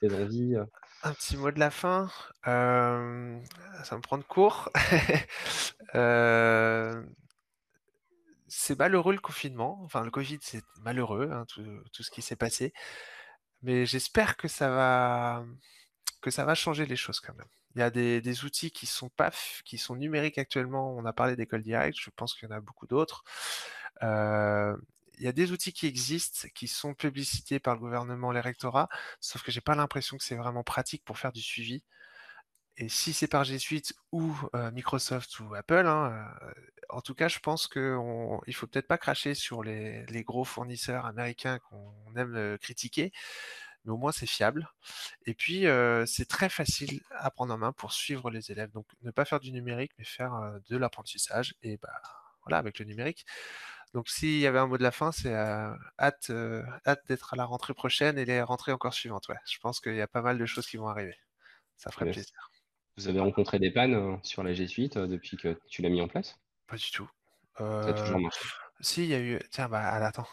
tes envies? Un petit mot de la fin, ça va me prendre court. Heu, c'est malheureux le confinement, enfin le covid, c'est malheureux, hein, tout tout ce qui s'est passé, mais j'espère que ça va changer les choses quand même. Il y a des outils qui sont pas qui sont numériques actuellement. On a parlé d'école directe, je pense qu'il y en a beaucoup d'autres. Heu, il y a des outils qui existent, qui sont publicités par le gouvernement, les rectorats, sauf que j'ai pas l'impression que c'est vraiment pratique pour faire du suivi et si c'est par G Suite ou Microsoft ou Apple, hein, en tout cas, je pense qu'on il faut peut-être pas cracher sur les les gros fournisseurs américains qu'on aime, critiquer, mais au moins c'est fiable et puis, c'est très facile à prendre en main pour suivre les élèves. Donc ne pas faire du numérique, mais faire, de l'apprentissage et bah, voilà, avec le numérique. Donc s'il y avait un mot de la fin, c'est, hâte, hâte d'être à la rentrée prochaine et les rentrées encore suivantes, ouais. Je pense qu'il y a pas mal de choses qui vont arriver. Ça ferait Yes. plaisir. Vous avez rencontré des pannes euh, sur la G Suite euh, depuis que tu l'as mis en place? Pas du tout. Ça a toujours marché? si, il y a eu tiens, bah, ah, attends,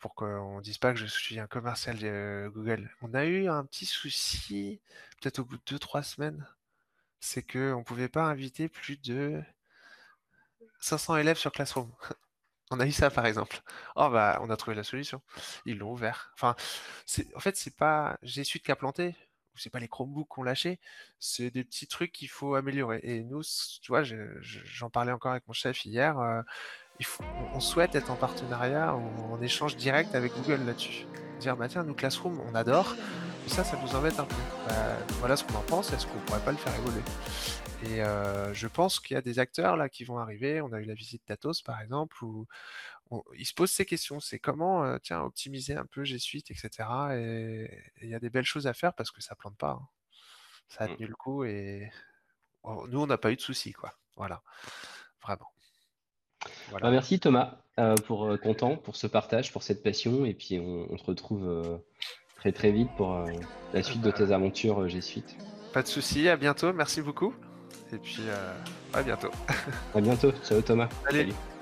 pour qu'on dise pas que je suis un commercial de Google. On a eu un petit souci, peut-être au bout de deux trois semaines, c'est qu'on pouvait pas inviter plus de 500 élèves sur Classroom. On a eu ça, par exemple. Oh, bah, on a trouvé la solution. Ils l'ont ouvert. Enfin, en fait, c'est pas G Suite qui a planté, ou c'est pas les Chromebooks qui ont lâché, c'est des petits trucs qu'il faut améliorer et nous, tu vois, je je j'en parlais encore avec mon chef hier, il faut on souhaite être en partenariat, en en échange direct avec Google là-dessus. Dire: «Bah, tiens, nous Classroom, on adore, mais ça, ça nous embête un peu. Bah, voilà ce qu'on en pense, est-ce qu'on pourrait pas le faire évoluer?» et je pense qu'il y a des acteurs là qui vont arriver. On a eu la visite d'Atos, par exemple, où on ils se posent ces questions. C'est comment, heu, tiens, optimiser un peu G Suite et cetera et il y a des belles choses à faire parce que ça plante pas, hein. Ça a Mm. tenu le coup et nous, on n'a pas eu de soucis, quoi. Voilà, vraiment. Bah, merci Thomas euh, pour euh, ton temps, pour ce partage, pour cette passion. Et puis on, on se retrouve euh, très très vite pour euh, la suite de tes aventures euh, G Suite. pas de soucis, à bientôt, merci beaucoup et puis, à bientôt. À bientôt. Ciao Thomas. Allez. Salut.